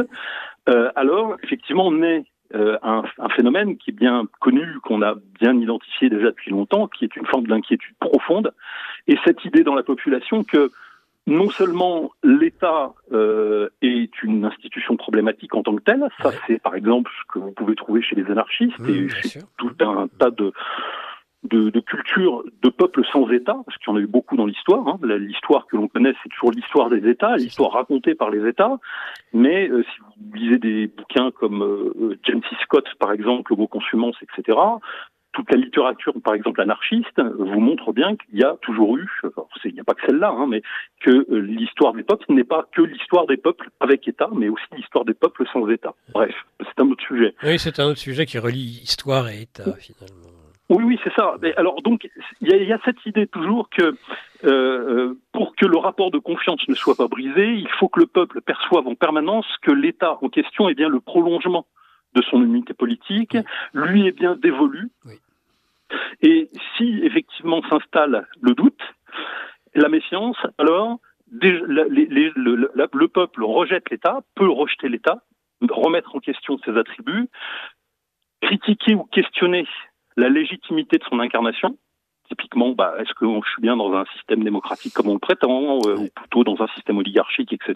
euh, alors effectivement naît euh, un, un phénomène qui est bien connu, qu'on a bien identifié déjà depuis longtemps, qui est une forme d'inquiétude profonde, et cette idée dans la population que non seulement l'État euh, est une institution problématique en tant que telle, ça Ouais. c'est par exemple ce que vous pouvez trouver chez les anarchistes Mmh, et chez sûr. tout un tas de, de, de cultures de peuples sans État, parce qu'il y en a eu beaucoup dans l'histoire. hein. L'histoire que l'on connaît, c'est toujours l'histoire des États, l'histoire racontée par les États. Mais euh, si vous lisez des bouquins comme euh, James C. Scott, par exemple, Homo consumens, etc., toute la littérature, par exemple anarchiste, euh, vous montre bien qu'il y a toujours eu, il n'y a pas que celle-là, hein, mais que euh, l'histoire des peuples n'est pas que l'histoire des peuples avec État, mais aussi l'histoire des peuples sans État. Bref, c'est un autre sujet. Oui, c'est un autre sujet qui relie histoire et État, finalement. Oui, oui, c'est ça. Mais alors donc, il y, y a cette idée toujours que euh, euh, pour que le rapport de confiance ne soit pas brisé, il faut que le peuple perçoive en permanence que l'État en question est bien le prolongement de son unité politique, lui est bien dévolu. Oui. Et si effectivement s'installe le doute, la méfiance, alors les- les- le peuple rejette l'État, peut rejeter l'État, remettre en question ses attributs, critiquer ou questionner la légitimité de son incarnation. Typiquement, bah, est-ce que je suis bien dans un système démocratique comme on le prétend, euh, ou plutôt dans un système oligarchique, etc.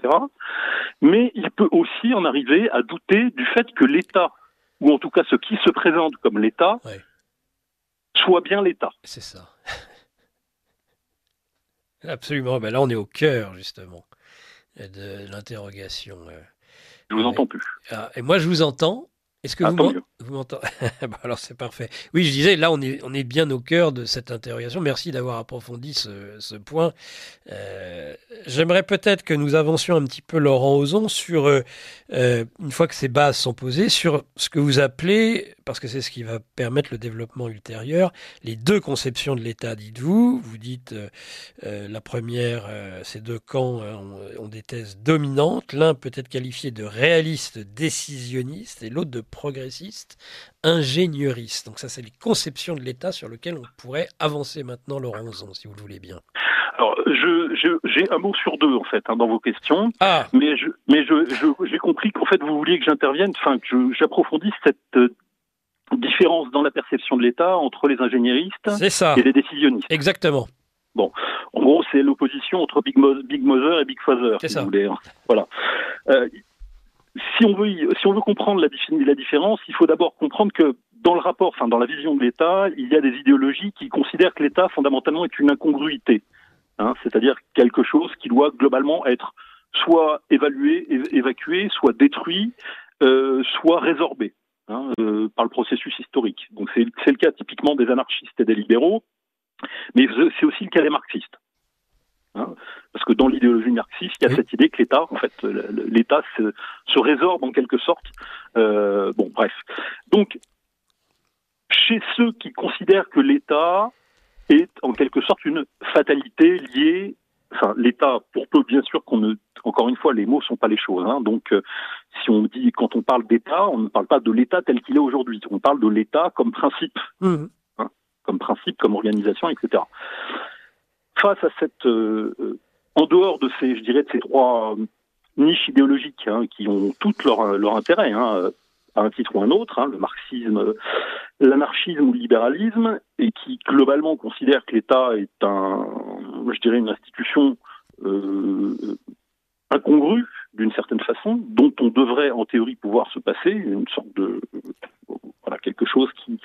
Mais il peut aussi en arriver à douter du fait que l'État, ou en tout cas ce qui se présente comme l'État, Ouais. soit bien l'État. C'est ça. Absolument. Ben là, on est au cœur, justement, de l'interrogation. euh. Je vous entends plus. Ah, et moi, je vous entends. Est-ce que Ah, vous, m'entendez Bon, Alors, c'est parfait. Oui, je disais, là, on est, on est bien au cœur de cette interrogation. Merci d'avoir approfondi ce, ce point. Euh, J'aimerais peut-être que nous avancions un petit peu, Laurent Ozon, sur, euh, euh, une fois que ces bases sont posées, sur ce que vous appelez, parce que c'est ce qui va permettre le développement ultérieur, les deux conceptions de l'État, dites-vous. Vous dites, euh, la première, ces deux camps euh, ont, ont des thèses dominantes. L'un peut être qualifié de réaliste décisionniste et l'autre de progressiste ingénieuriste. Donc ça, c'est les conceptions de l'État sur lesquelles on pourrait avancer maintenant, Laurent Ozon, si vous le voulez bien. Alors, je- j'ai un mot sur deux, en fait, hein, dans vos questions. Ah, Mais je, mais je, je- j'ai compris qu'en fait, vous vouliez que j'intervienne, enfin, que j'approfondisse cette euh, différence dans la perception de l'État entre les ingénieristes ça. et les décisionnistes. Exactement. En gros, c'est l'opposition entre Big, Mo- Big Mother et Big Father, C'est si ça. vous voulez. hein. Voilà. Euh, si on veut, si on veut comprendre la, différence, il faut d'abord comprendre que dans le rapport, enfin dans la vision de l'État, il y a des idéologies qui considèrent que l'État fondamentalement est une incongruité, hein, c'est-à-dire quelque chose qui doit globalement être soit évalué, évacué, soit détruit, euh, soit résorbé hein, euh, par le processus historique. Donc c'est le cas typiquement des anarchistes et des libéraux, mais c'est aussi le cas des marxistes. Hein, parce que dans l'idéologie marxiste, il y a Oui. cette idée que l'État, en fait, l'État se, se résorbe en quelque sorte. Euh, bon, bref. Donc, chez ceux qui considèrent que l'État est en quelque sorte une fatalité liée, enfin, l'État, pour peu bien sûr qu'on ne, encore une fois, les mots sont pas les choses. Hein, donc, euh, si on dit, quand on parle d'État, on ne parle pas de l'État tel qu'il est aujourd'hui. On parle de l'État comme principe Mhm. comme principe, comme organisation, etc. Face à cette, euh, en dehors de ces, je dirais, de ces trois euh, niches idéologiques hein, qui ont toutes leur, leur intérêt, hein, à un titre ou un autre, hein, le marxisme, l'anarchisme ou le libéralisme, et qui globalement considèrent que l'État est un, je dirais, une institution euh, incongrue d'une certaine façon, dont on devrait en théorie pouvoir se passer, une sorte de, voilà, quelque chose qui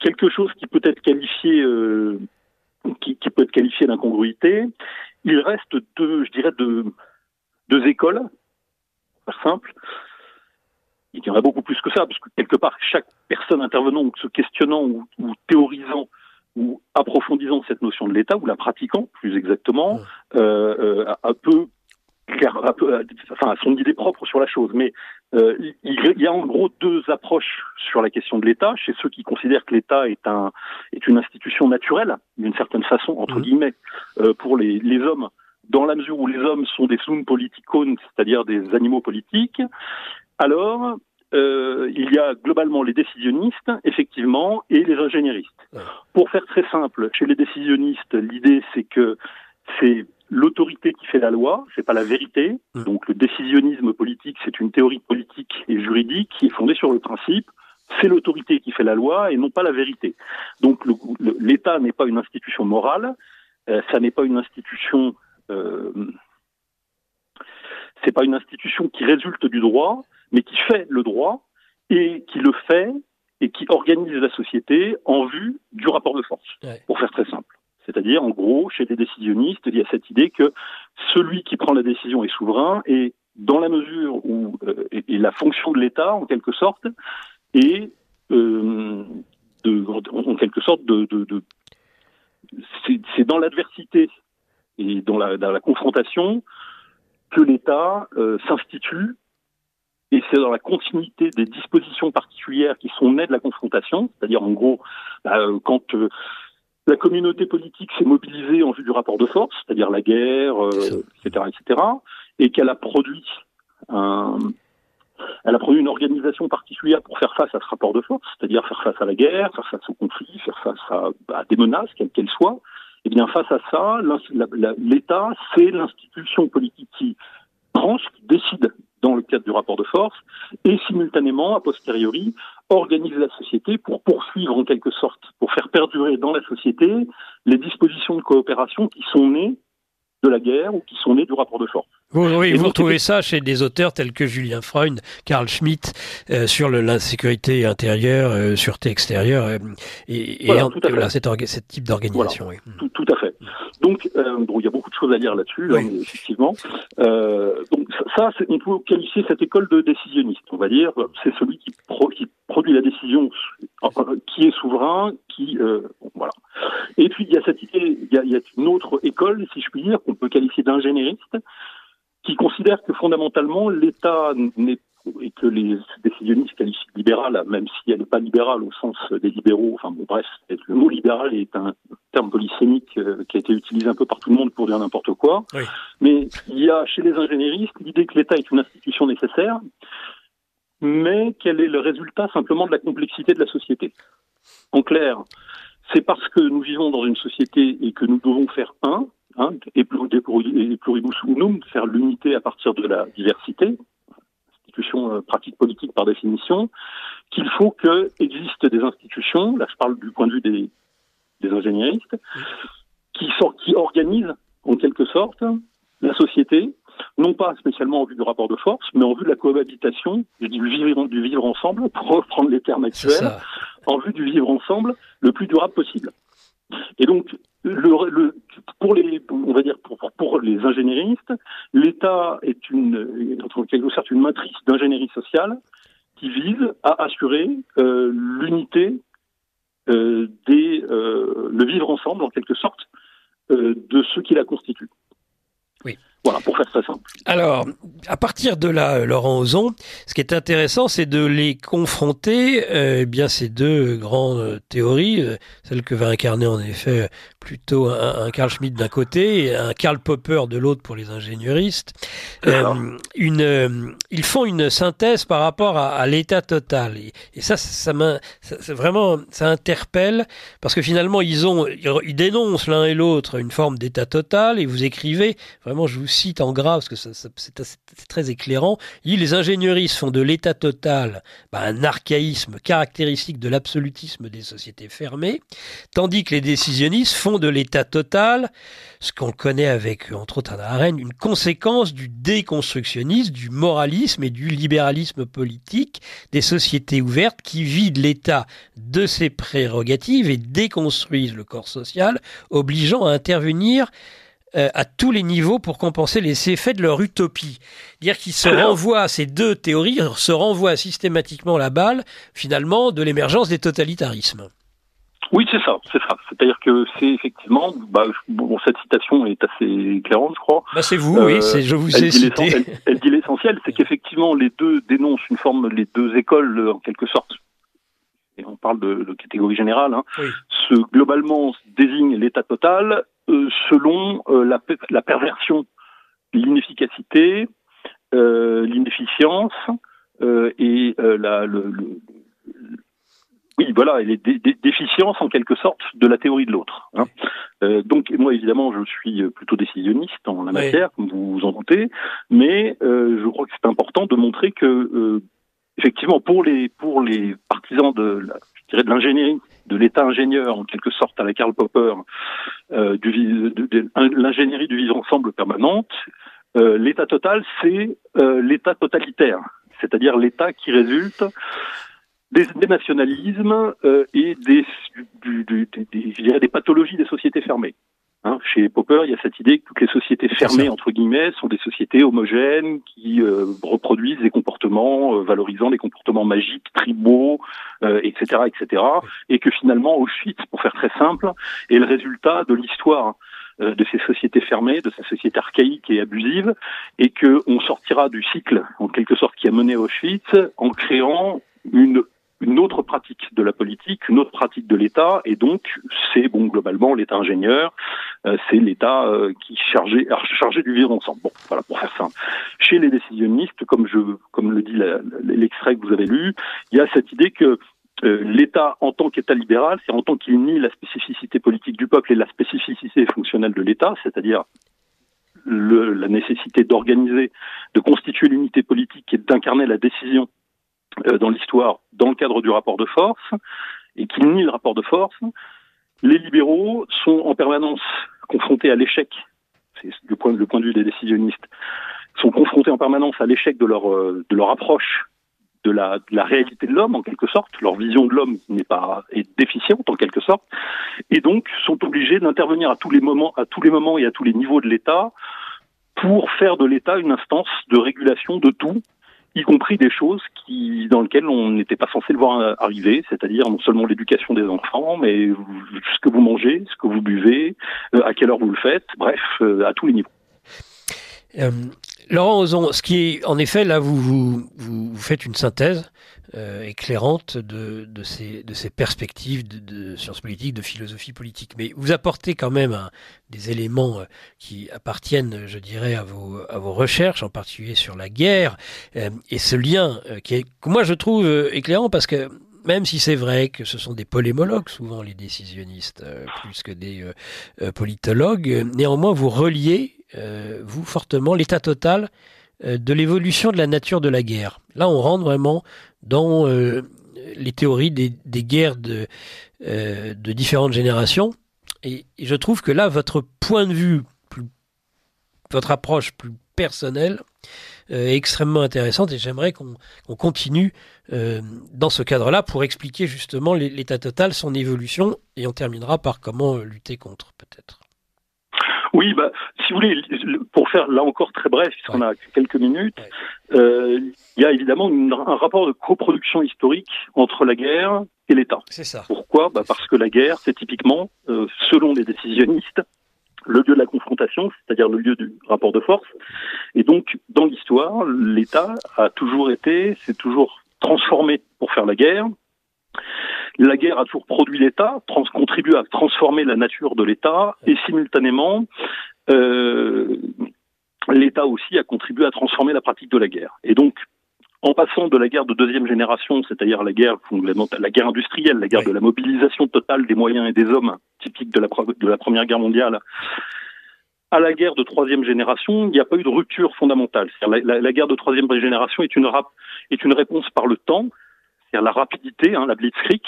quelque chose qui peut être qualifié qui, qui peut être qualifié d'incongruité. Il reste deux, je dirais deux, deux écoles, pour faire simple. Il y en a beaucoup plus que ça, parce que quelque part, chaque personne intervenant ou se questionnant ou, ou théorisant ou approfondissant cette notion de l'État, ou la pratiquant plus exactement, euh, euh, a- enfin, son idée propre sur la chose. Mais euh, il y a en gros deux approches sur la question de l'État. Chez ceux qui considèrent que l'État est, un, est une institution naturelle, d'une certaine façon, entre Mhm. guillemets, euh, pour les, les hommes, dans la mesure où les hommes sont des sum politicones, c'est-à-dire des animaux politiques, alors euh, il y a globalement les décisionnistes, effectivement, et les ingénieristes. Pour faire très simple, chez les décisionnistes, l'idée c'est que c'est l'autorité qui fait la loi, c'est pas la vérité. Mm. Donc le décisionnisme politique, c'est une théorie politique et juridique qui est fondée sur le principe c'est l'autorité qui fait la loi et non pas la vérité. Donc l'État n'est pas une institution morale, euh, ça n'est pas une institution, euh, c'est pas une institution qui résulte du droit, mais qui fait le droit et qui le fait et qui organise la société en vue du rapport de force, Ouais. pour faire très simple. C'est-à-dire, en gros, chez les décisionnistes, il y a cette idée que celui qui prend la décision est souverain et dans la mesure où euh, et, la fonction de l'État, en quelque sorte, est euh, de, en quelque sorte de, c'est dans l'adversité et dans la, confrontation que l'État euh, s'institue et c'est dans la continuité des dispositions particulières qui sont nées de la confrontation, c'est-à-dire en gros bah, quand la communauté politique s'est mobilisée en vue du rapport de force, c'est-à-dire la guerre, euh, C'est ça. etc., etc., et qu'elle a produit un, elle a produit une organisation particulière pour faire face à ce rapport de force, c'est-à-dire faire face à la guerre, faire face au conflit, faire face à, à des menaces, quelles qu'elles soient. Et bien face à ça, l'État, c'est l'institution politique qui tranche, qui décide dans le cadre du rapport de force, et simultanément, a posteriori, organise la société pour poursuivre en quelque sorte, pour faire perdurer dans la société les dispositions de coopération qui sont nées de la guerre ou qui sont nées du rapport de force. Oui, vous retrouvez ça chez des auteurs tels que Julien Freund, Karl Schmitt, euh, sur l'insécurité intérieure, euh, sûreté extérieure, euh, et, et voilà, cet, type d'organisation. Oui. Tout, tout, à fait. Donc, bon, il y a beaucoup de choses à lire là-dessus, hein, effectivement. donc ça, on peut qualifier cette école de décisionniste, on va dire. C'est celui qui, qui, produit la décision, qui est souverain, qui voilà. Et puis il y a cette idée, il y a, il y a une autre école, si je puis dire, qu'on peut qualifier d'ingénériste qui considère que fondamentalement l'État n'est et que les décisionnistes qualifient de libérale, même si elle n'est pas libérale au sens des libéraux. Enfin bon, bref, le mot libéral est un terme polysémique euh, qui a été utilisé un peu par tout le monde pour dire n'importe quoi. Oui. Mais il y a chez les ingénieristes l'idée que l'État est une institution nécessaire, mais qu'elle est le résultat simplement de la complexité de la société? En clair, c'est parce que nous vivons dans une société et que nous devons faire un hein, et pluribus unum, faire l'unité à partir de la diversité, institution euh, pratique politique par définition, qu'il faut que existent des institutions, là je parle du point de vue des, des ingénieristes, qui, qui organisent en quelque sorte la société, non pas spécialement en vue du rapport de force, mais en vue de la cohabitation, du vivre, du vivre ensemble, pour reprendre les termes actuels, en vue du vivre ensemble le plus durable possible. Et donc, le, le, pour les, on va dire pour, pour les ingénieristes, l'État est une, quelque sorte, une matrice d'ingénierie sociale qui vise à assurer euh, l'unité euh, des, euh, le vivre ensemble en quelque sorte de ceux qui la constituent. Oui. Voilà, pour faire très simple. Alors, à partir de là, Laurent Ozon, ce qui est intéressant, c'est de les confronter, euh, eh bien, ces deux grandes théories, euh, celle que va incarner en effet plutôt un, Karl Schmitt d'un côté et un Karl Popper de l'autre pour les ingénieristes. Euh, une, euh, ils font une synthèse par rapport à, à l'état total. Et, et, ça, ça, ça, vraiment, ça interpelle parce que finalement, ils ont, ils dénoncent l'un et l'autre une forme d'état total et vous écrivez, vraiment, je vous cite en grave parce que c'est très éclairant. Il, les ingénieristes font de l'état total bah, un archaïsme caractéristique de l'absolutisme des sociétés fermées, tandis que les décisionnistes font de l'état total, ce qu'on connaît avec, entre autres, Anna Arendt, une conséquence du déconstructionnisme, du moralisme et du libéralisme politique des sociétés ouvertes qui vident l'État de ses prérogatives et déconstruisent le corps social, obligeant à intervenir euh, à tous les niveaux pour compenser les effets de leur utopie. Dire qu'ils se renvoient, ces deux théories se renvoient systématiquement la balle, finalement, de l'émergence des totalitarismes. Oui, c'est ça, c'est ça. C'est-à-dire que c'est effectivement, bah, bon, cette citation est assez éclairante, je crois. Bah, c'est vous, oui, euh, je vous ai cité. Elle, dit l'essentiel, c'est qu'effectivement les deux dénoncent une forme, les deux écoles en quelque sorte. On parle de, de catégorie générale. Hein, oui. Ce globalement désigne l'état total euh, selon euh, la, la, perversion, l'inefficacité, euh, l'inefficience et la, le, le oui, voilà, et les déficiences en quelque sorte de la théorie de l'autre. Hein. Euh, donc moi évidemment je suis plutôt décisionniste en la matière, comme vous vous en doutez, mais euh, je crois que c'est important de montrer que euh, effectivement pour les pour les partisans de je dirais de l'ingénierie, de l'état ingénieur en quelque sorte à la Karl Popper, euh, de, de, l'ingénierie du vivre ensemble permanente, euh, l'état total c'est l'état totalitaire, c'est-à-dire l'état qui résulte des, nationalismes euh, et des, du, du, des, je dirais des pathologies des sociétés fermées. Hein, chez Popper, il y a cette idée que toutes les sociétés fermées, entre guillemets, sont des sociétés homogènes qui euh, reproduisent des comportements euh, valorisant des comportements magiques, tribaux, etc., etc., et que finalement Auschwitz, pour faire très simple, est le résultat de l'histoire de ces sociétés fermées, de ces sociétés archaïques et abusives, et que on sortira du cycle, en quelque sorte, qui a mené Auschwitz, en créant une une autre pratique de la politique, une autre pratique de l'État, et donc c'est bon globalement l'État ingénieur, euh, c'est l'État euh, qui chargé chargé du vivre ensemble. Bon, voilà pour faire simple. Chez les décisionnistes, comme je comme le dit l'extrait que vous avez lu, il y a cette idée que euh, l'État en tant qu'État libéral, c'est en tant qu'il nie la spécificité politique du peuple et la spécificité fonctionnelle de l'État, c'est-à-dire la nécessité d'organiser, de constituer l'unité politique et d'incarner la décision dans l'histoire dans le cadre du rapport de force et qui nie le rapport de force, les libéraux sont en permanence confrontés à l'échec, c'est le point, de vue des décisionnistes, sont confrontés en permanence à l'échec de leur, de leur approche de la, de la réalité de l'homme en quelque sorte, leur vision de l'homme n'est pas est déficiente en quelque sorte, et donc sont obligés d'intervenir à tous les moments, à tous les moments et à tous les niveaux de l'État pour faire de l'État une instance de régulation de tout, y compris des choses qui dans lesquelles on n'était pas censé le voir arriver, c'est-à-dire non seulement l'éducation des enfants, mais ce que vous mangez, ce que vous buvez, euh, à quelle heure vous le faites, bref, euh, à tous les niveaux. Euh, Laurent Ozon, ce qui est, en effet, là, vous, faites une synthèse euh, éclairante de, ces, perspectives de, sciences politiques, de philosophie politique. Mais vous apportez quand même des éléments euh, qui appartiennent, je dirais, à vos, recherches, en particulier sur la guerre, euh, et ce lien qui est, que moi je trouve éclairant parce que même si c'est vrai que ce sont des polémologues, souvent les décisionnistes, plus que des politologues, néanmoins vous reliez, vous fortement, l'état total de l'évolution de la nature de la guerre. Là, on rentre vraiment dans les théories des, des guerres de, de, différentes générations. Et, et, je trouve que là, votre point de vue, plus, votre approche plus personnelle, euh, extrêmement intéressante et j'aimerais qu'on qu continue euh, dans ce cadre-là pour expliquer justement l'état total, son évolution et on terminera par comment lutter contre peut-être. Oui, bah, si vous voulez, pour faire là encore très bref, puisqu'on ouais. a quelques minutes, il ouais. euh, y a évidemment une, un rapport de coproduction historique entre la guerre et l'État. C'est ça. Pourquoi? Bah Parce que la guerre, c'est typiquement, euh, selon les décisionnistes, le lieu de la confrontation, c'est-à-dire le lieu du rapport de force. Et donc, dans l'histoire, l'État a toujours été, s'est toujours transformé pour faire la guerre. La guerre a toujours produit l'État, contribué à transformer la nature de l'État, et simultanément, euh, l'État aussi a contribué à transformer la pratique de la guerre. Et donc, en passant de la guerre de deuxième génération, c'est-à-dire la guerre, la guerre industrielle, la guerre oui. de la mobilisation totale des moyens et des hommes, typique de la, de la Première Guerre mondiale, à la guerre de troisième génération, il n'y a pas eu de rupture fondamentale. La, la, la, guerre de troisième génération est une, rap, est une réponse par le temps, c'est-à-dire la rapidité, hein, la blitzkrieg,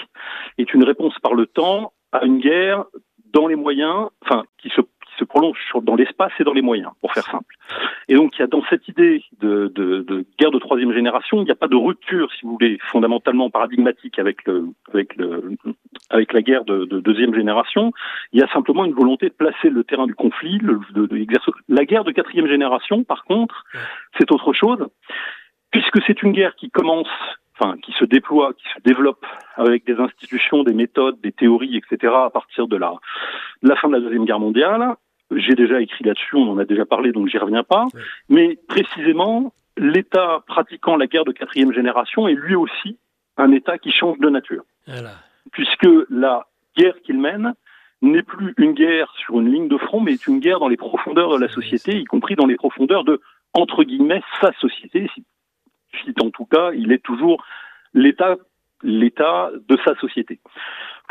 est une réponse par le temps à une guerre dans les moyens, enfin, qui se se prolonge sur, dans l'espace et dans les moyens, pour faire simple. Et donc, il y a dans cette idée de, de, de guerre de troisième génération, il n'y a pas de rupture, si vous voulez, fondamentalement paradigmatique avec le, avec le, avec la guerre de, de deuxième génération. Il y a simplement une volonté de placer le terrain du conflit, le, de, de la guerre de quatrième génération, par contre, c'est autre chose, puisque c'est une guerre qui commence enfin, qui se déploie, qui se développe avec des institutions, des méthodes, des théories, etc. à partir de la, de la fin de la Deuxième Guerre mondiale. J'ai déjà écrit là-dessus, on en a déjà parlé, donc j'y reviens pas. Mais précisément, l'État pratiquant la guerre de quatrième génération est lui aussi un État qui change de nature. Voilà. Puisque la guerre qu'il mène n'est plus une guerre sur une ligne de front, mais est une guerre dans les profondeurs de la société, y compris dans les profondeurs de, entre guillemets, sa société, si en tout cas, il est toujours l'État de sa société.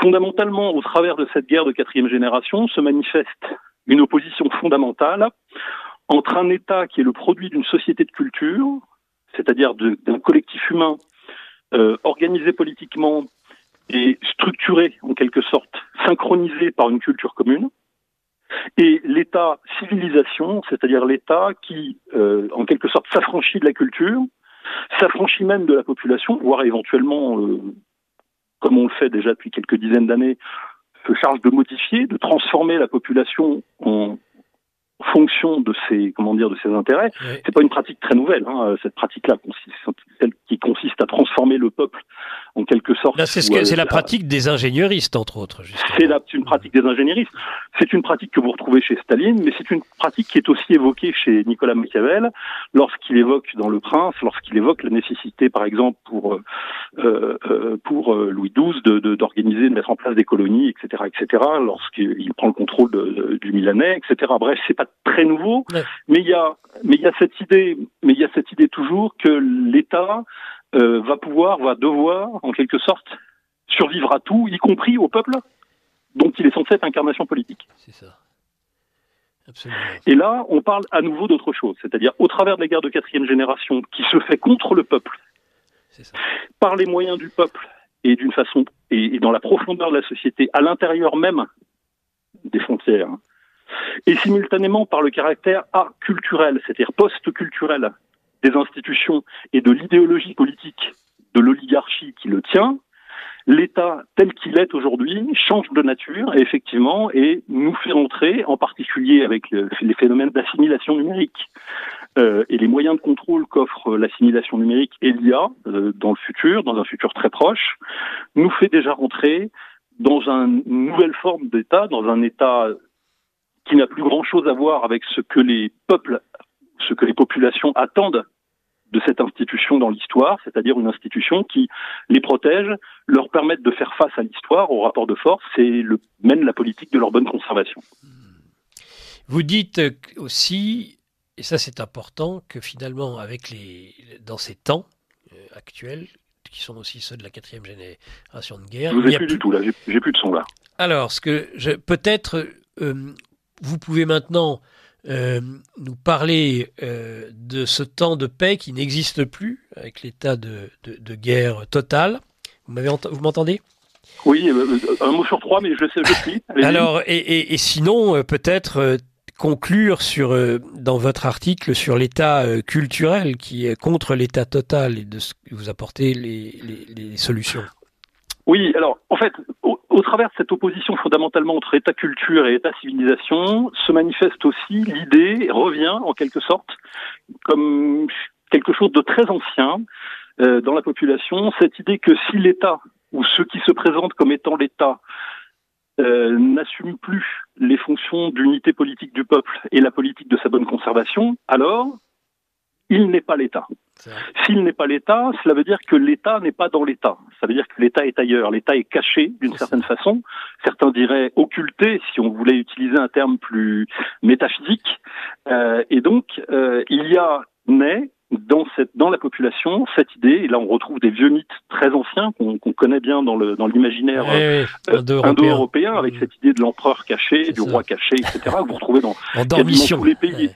Fondamentalement, au travers de cette guerre de quatrième génération, se manifeste une opposition fondamentale entre un État qui est le produit d'une société de culture, c'est-à-dire d'un collectif humain euh, organisé politiquement et structuré en quelque sorte, synchronisé par une culture commune, et l'État civilisation, c'est-à-dire l'État qui, euh, en quelque sorte, s'affranchit de la culture, s'affranchit même de la population, voire éventuellement, euh, comme on le fait déjà depuis quelques dizaines d'années, se charge de modifier, de transformer la population en fonction de ses comment dire de ses intérêts. Oui. C'est pas une pratique très nouvelle. Hein. Cette pratique-là celle qui consiste à transformer le peuple en quelque sorte. C'est ce c'est la pratique des ingénieuristes entre autres. C'est une pratique des ingénieristes. C'est une pratique que vous retrouvez chez Staline, mais c'est une pratique qui est aussi évoquée chez Nicolas Machiavel lorsqu'il évoque dans Le Prince, lorsqu'il évoque la nécessité, par exemple, pour euh, euh, pour Louis XII de d'organiser, de, de, mettre en place des colonies, etc., etc. Lorsqu'il prend le contrôle de, de, du Milanais, etc. Bref, c'est pas très nouveau, ouais. mais il y a mais il y a cette idée, mais il y a cette idée toujours que l'État euh, va pouvoir, va devoir, en quelque sorte, survivre à tout, y compris au peuple dont il est censé être incarnation politique. C'est ça. Absolument. Et là, on parle à nouveau d'autre chose, c'est-à-dire au travers de la guerre de quatrième génération qui se fait contre le peuple, par les moyens du peuple et d'une façon et, dans la profondeur de la société, à l'intérieur même des frontières, et simultanément par le caractère culturel, c'est-à-dire post-culturel des institutions et de l'idéologie politique de l'oligarchie qui le tient, l'État tel qu'il est aujourd'hui change de nature, effectivement, et nous fait entrer, en particulier avec les phénomènes d'assimilation numérique. Euh, et les moyens de contrôle qu'offre l'assimilation numérique et l'IA euh, dans le futur, dans un futur très proche, nous fait déjà rentrer dans une nouvelle forme d'État, dans un État qui n'a plus grand-chose à voir avec ce que les peuples, ce que les populations attendent de cette institution dans l'histoire, c'est-à-dire une institution qui les protège, leur permette de faire face à l'histoire, au rapport de force et le, mène la politique de leur bonne conservation. Vous dites aussi, et ça c'est important, que finalement, avec les, dans ces temps euh, actuels, qui sont aussi ceux de la quatrième génération de guerre. Je vous ai plus, du tout là, j'ai plus de son là. Alors, ce que je, peut-être euh, vous pouvez maintenant euh, nous parler euh, de ce temps de paix qui n'existe plus avec l'état de, de, guerre totale. Vous m'entendez? Oui, euh, un mot sur trois, mais je sais, je suis. Alors, et, et, sinon, peut-être conclure sur dans votre article sur l'état culturel qui est contre l'état total et de ce que vous apportez les, les, les solutions. Oui, alors en fait, au, travers de cette opposition fondamentalement entre État-culture et État-civilisation, se manifeste aussi l'idée, revient en quelque sorte comme quelque chose de très ancien euh, dans la population, cette idée que si l'État ou ceux qui se présentent comme étant l'État euh, n'assument plus les fonctions d'unité politique du peuple et la politique de sa bonne conservation, alors il n'est pas l'État. S'il n'est pas l'État, cela veut dire que l'État n'est pas dans l'État. Ça veut dire que l'État est ailleurs. L'État est caché d'une certaine façon. Certains diraient occulté, si on voulait utiliser un terme plus métaphysique. Euh, et donc, euh, il y a né dans cette dans la population cette idée et là on retrouve des vieux mythes très anciens qu'on connaît bien dans le dans l'imaginaire euh, indo-européen avec mmh. cette idée de l'empereur caché du roi caché etc que vous retrouvez dans, dans tous les pays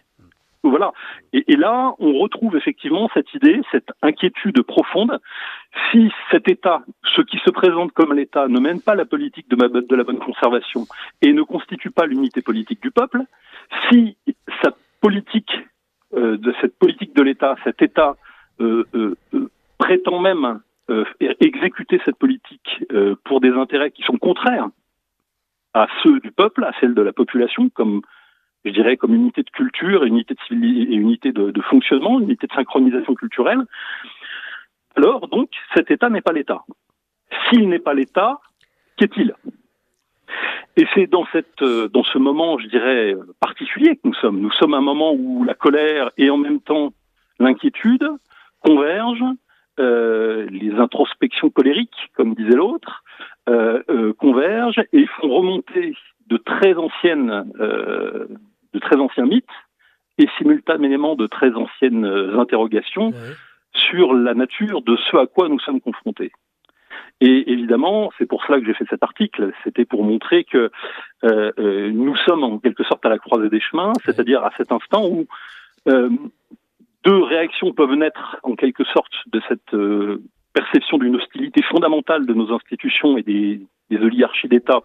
voilà. Et, là, on retrouve effectivement cette idée, cette inquiétude profonde. Si cet État, ce qui se présente comme l'État, ne mène pas la politique de, la bonne conservation et ne constitue pas l'unité politique du peuple, si euh, cette politique de l'État, cet État euh, euh, prétend même exécuter cette politique pour des intérêts qui sont contraires à ceux du peuple, à celles de la population, comme je dirais, comme unité de culture, unité de, et unité de, fonctionnement, unité de synchronisation culturelle. Alors, donc, cet État n'est pas l'État. S'il n'est pas l'État, qu'est-il? Et c'est euh, dans ce moment, je dirais, particulier que nous sommes. Nous sommes à un moment où la colère et en même temps l'inquiétude convergent, euh, les introspections colériques, comme disait l'autre, euh, convergent et font remonter de très anciennes, de très anciens mythes et simultanément de très anciennes euh, interrogations sur la nature de ce à quoi nous sommes confrontés. Et évidemment, c'est pour cela que j'ai fait cet article. C'était pour montrer que euh, euh, nous sommes en quelque sorte à la croisée des chemins, c'est-à-dire à cet instant où euh, deux réactions peuvent naître en quelque sorte de cette perception d'une hostilité fondamentale de nos institutions et des, des oligarchies d'État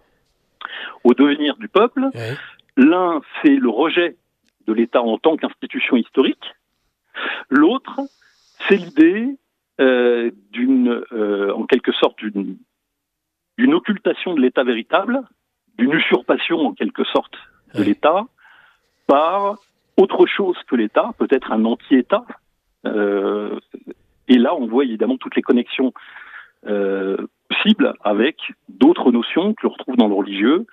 au devenir du peuple. L'un, c'est le rejet de l'État en tant qu'institution historique. L'autre, c'est l'idée euh, d'une, euh, en quelque sorte, d'une, d'une occultation de l'État véritable, d'une usurpation en quelque sorte de l'État par autre chose que l'État, peut-être un anti-État. Euh, et là, on voit évidemment toutes les connexions euh, possible avec d'autres notions que l'on retrouve dans le religieux,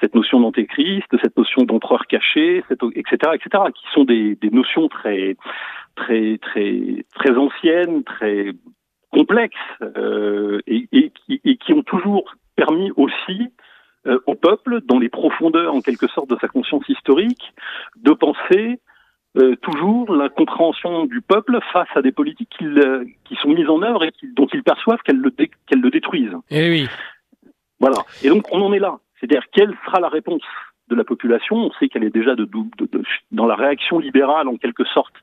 cette notion d'antéchrist, cette notion d'empereur caché, etc., etc., qui sont des, notions très, très, très, très anciennes, très complexes, euh, et, qui ont toujours permis aussi euh, au peuple, dans les profondeurs en quelque sorte de sa conscience historique, de penser euh, toujours la compréhension du peuple face à des politiques euh, qui sont mises en œuvre et dont ils perçoivent qu'elles le, détruisent. Et eh oui. Voilà. Et donc on en est là. C'est-à-dire quelle sera la réponse de la population? On sait qu'elle est déjà de, de, de, dans la réaction libérale en quelque sorte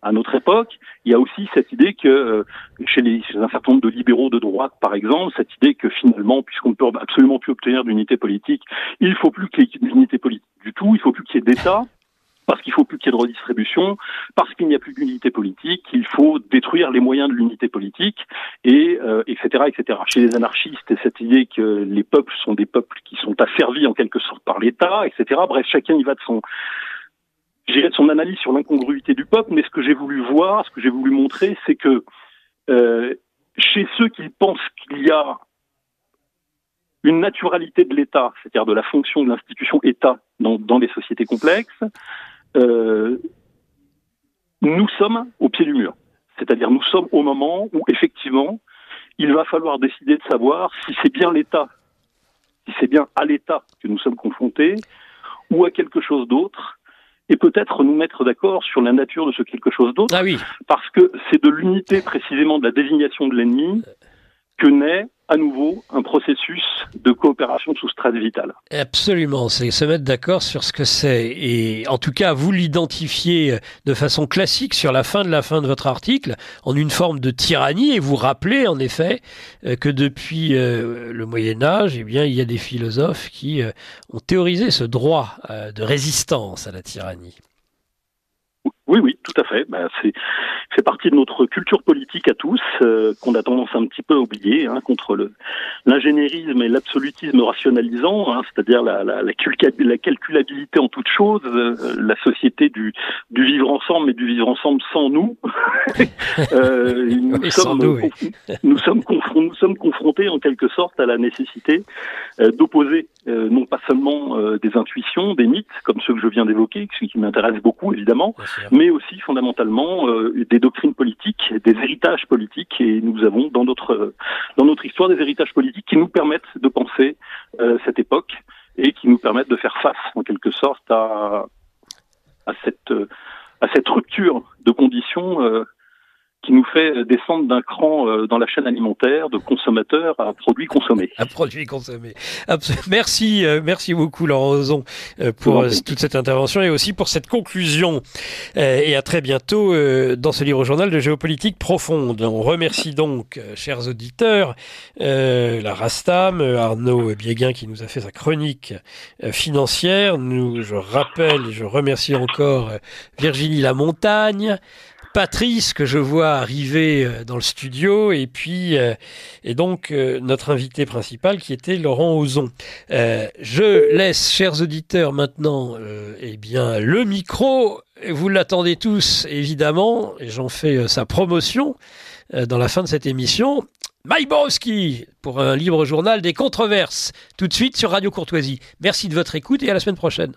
à notre époque. Il y a aussi cette idée que euh, chez, les, chez un certain nombre de libéraux de droite, par exemple, cette idée que finalement, puisqu'on ne peut absolument plus obtenir d'unité politique, il faut plus qu'il y ait d'unité politique du tout, il faut plus qu'il y ait d'État parce qu'il faut plus qu'il y ait de redistribution, parce qu'il n'y a plus d'unité politique, il faut détruire les moyens de l'unité politique, et euh, etc., etc. Chez les anarchistes, cette idée que les peuples sont des peuples qui sont asservis en quelque sorte par l'État, etc. Bref, chacun y va de son de son analyse sur l'incongruité du peuple, mais ce que j'ai voulu voir, ce que j'ai voulu montrer, c'est que euh, chez ceux qui pensent qu'il y a une naturalité de l'État, c'est-à-dire de la fonction de l'institution État dans, dans les sociétés complexes, nous sommes au pied du mur. C'est-à-dire nous sommes au moment où effectivement il va falloir décider de savoir si c'est bien l'État, si c'est bien à l'État que nous sommes confrontés, ou à quelque chose d'autre, et peut-être nous mettre d'accord sur la nature de ce quelque chose d'autre, ah oui. parce que c'est de l'unité précisément de la désignation de l'ennemi que naît à nouveau un processus de coopération sous stress vital. Absolument, c'est se mettre d'accord sur ce que c'est. Et en tout cas, vous l'identifiez de façon classique sur la fin de la fin de votre article en une forme de tyrannie et vous rappelez en effet euh, que depuis euh, le Moyen Âge, eh bien, il y a des philosophes qui euh, ont théorisé ce droit de résistance à la tyrannie. Oui, oui, tout à fait. Ben, c'est fait partie de notre culture politique à tous, euh, qu'on a tendance un petit peu à oublier, hein, contre le l'ingénierisme et l'absolutisme rationalisant, hein, c'est-à-dire la, la, la, la, calculabilité en toute chose, euh, la société du, du vivre ensemble, mais du vivre ensemble sans nous. euh, nous, oui, sommes, nous, oui. nous, sommes nous sommes confrontés en quelque sorte à la nécessité euh, d'opposer non pas seulement des intuitions, des mythes, comme ceux que je viens d'évoquer, qui m'intéresse beaucoup évidemment, mais aussi fondamentalement euh, des doctrines politiques, des héritages politiques, et nous avons dans notre dans notre histoire des héritages politiques qui nous permettent de penser euh, cette époque et qui nous permettent de faire face en quelque sorte à à cette à cette rupture de conditions euh, qui nous fait descendre d'un cran euh, dans la chaîne alimentaire de consommateur à produit consommé. À produit consommé. Merci, euh, merci beaucoup Laurent Ozon euh, pour toute cette intervention et aussi pour cette conclusion. Et à très bientôt dans ce livre journal de géopolitique profonde. On remercie donc, chers auditeurs, la Rastam, Arnaud Biéguin qui nous a fait sa chronique financière. Nous, je rappelle, je remercie encore Virginie Lamontagne. Patrice que je vois arriver euh, dans le studio et puis euh, et donc euh, notre invité principal qui était Laurent Ozon. je laisse chers auditeurs maintenant eh bien le micro. Vous l'attendez tous évidemment et j'en fais sa promotion dans la fin de cette émission. Maïbowski pour un libre journal des controverses tout de suite sur Radio Courtoisie. Merci de votre écoute et à la semaine prochaine.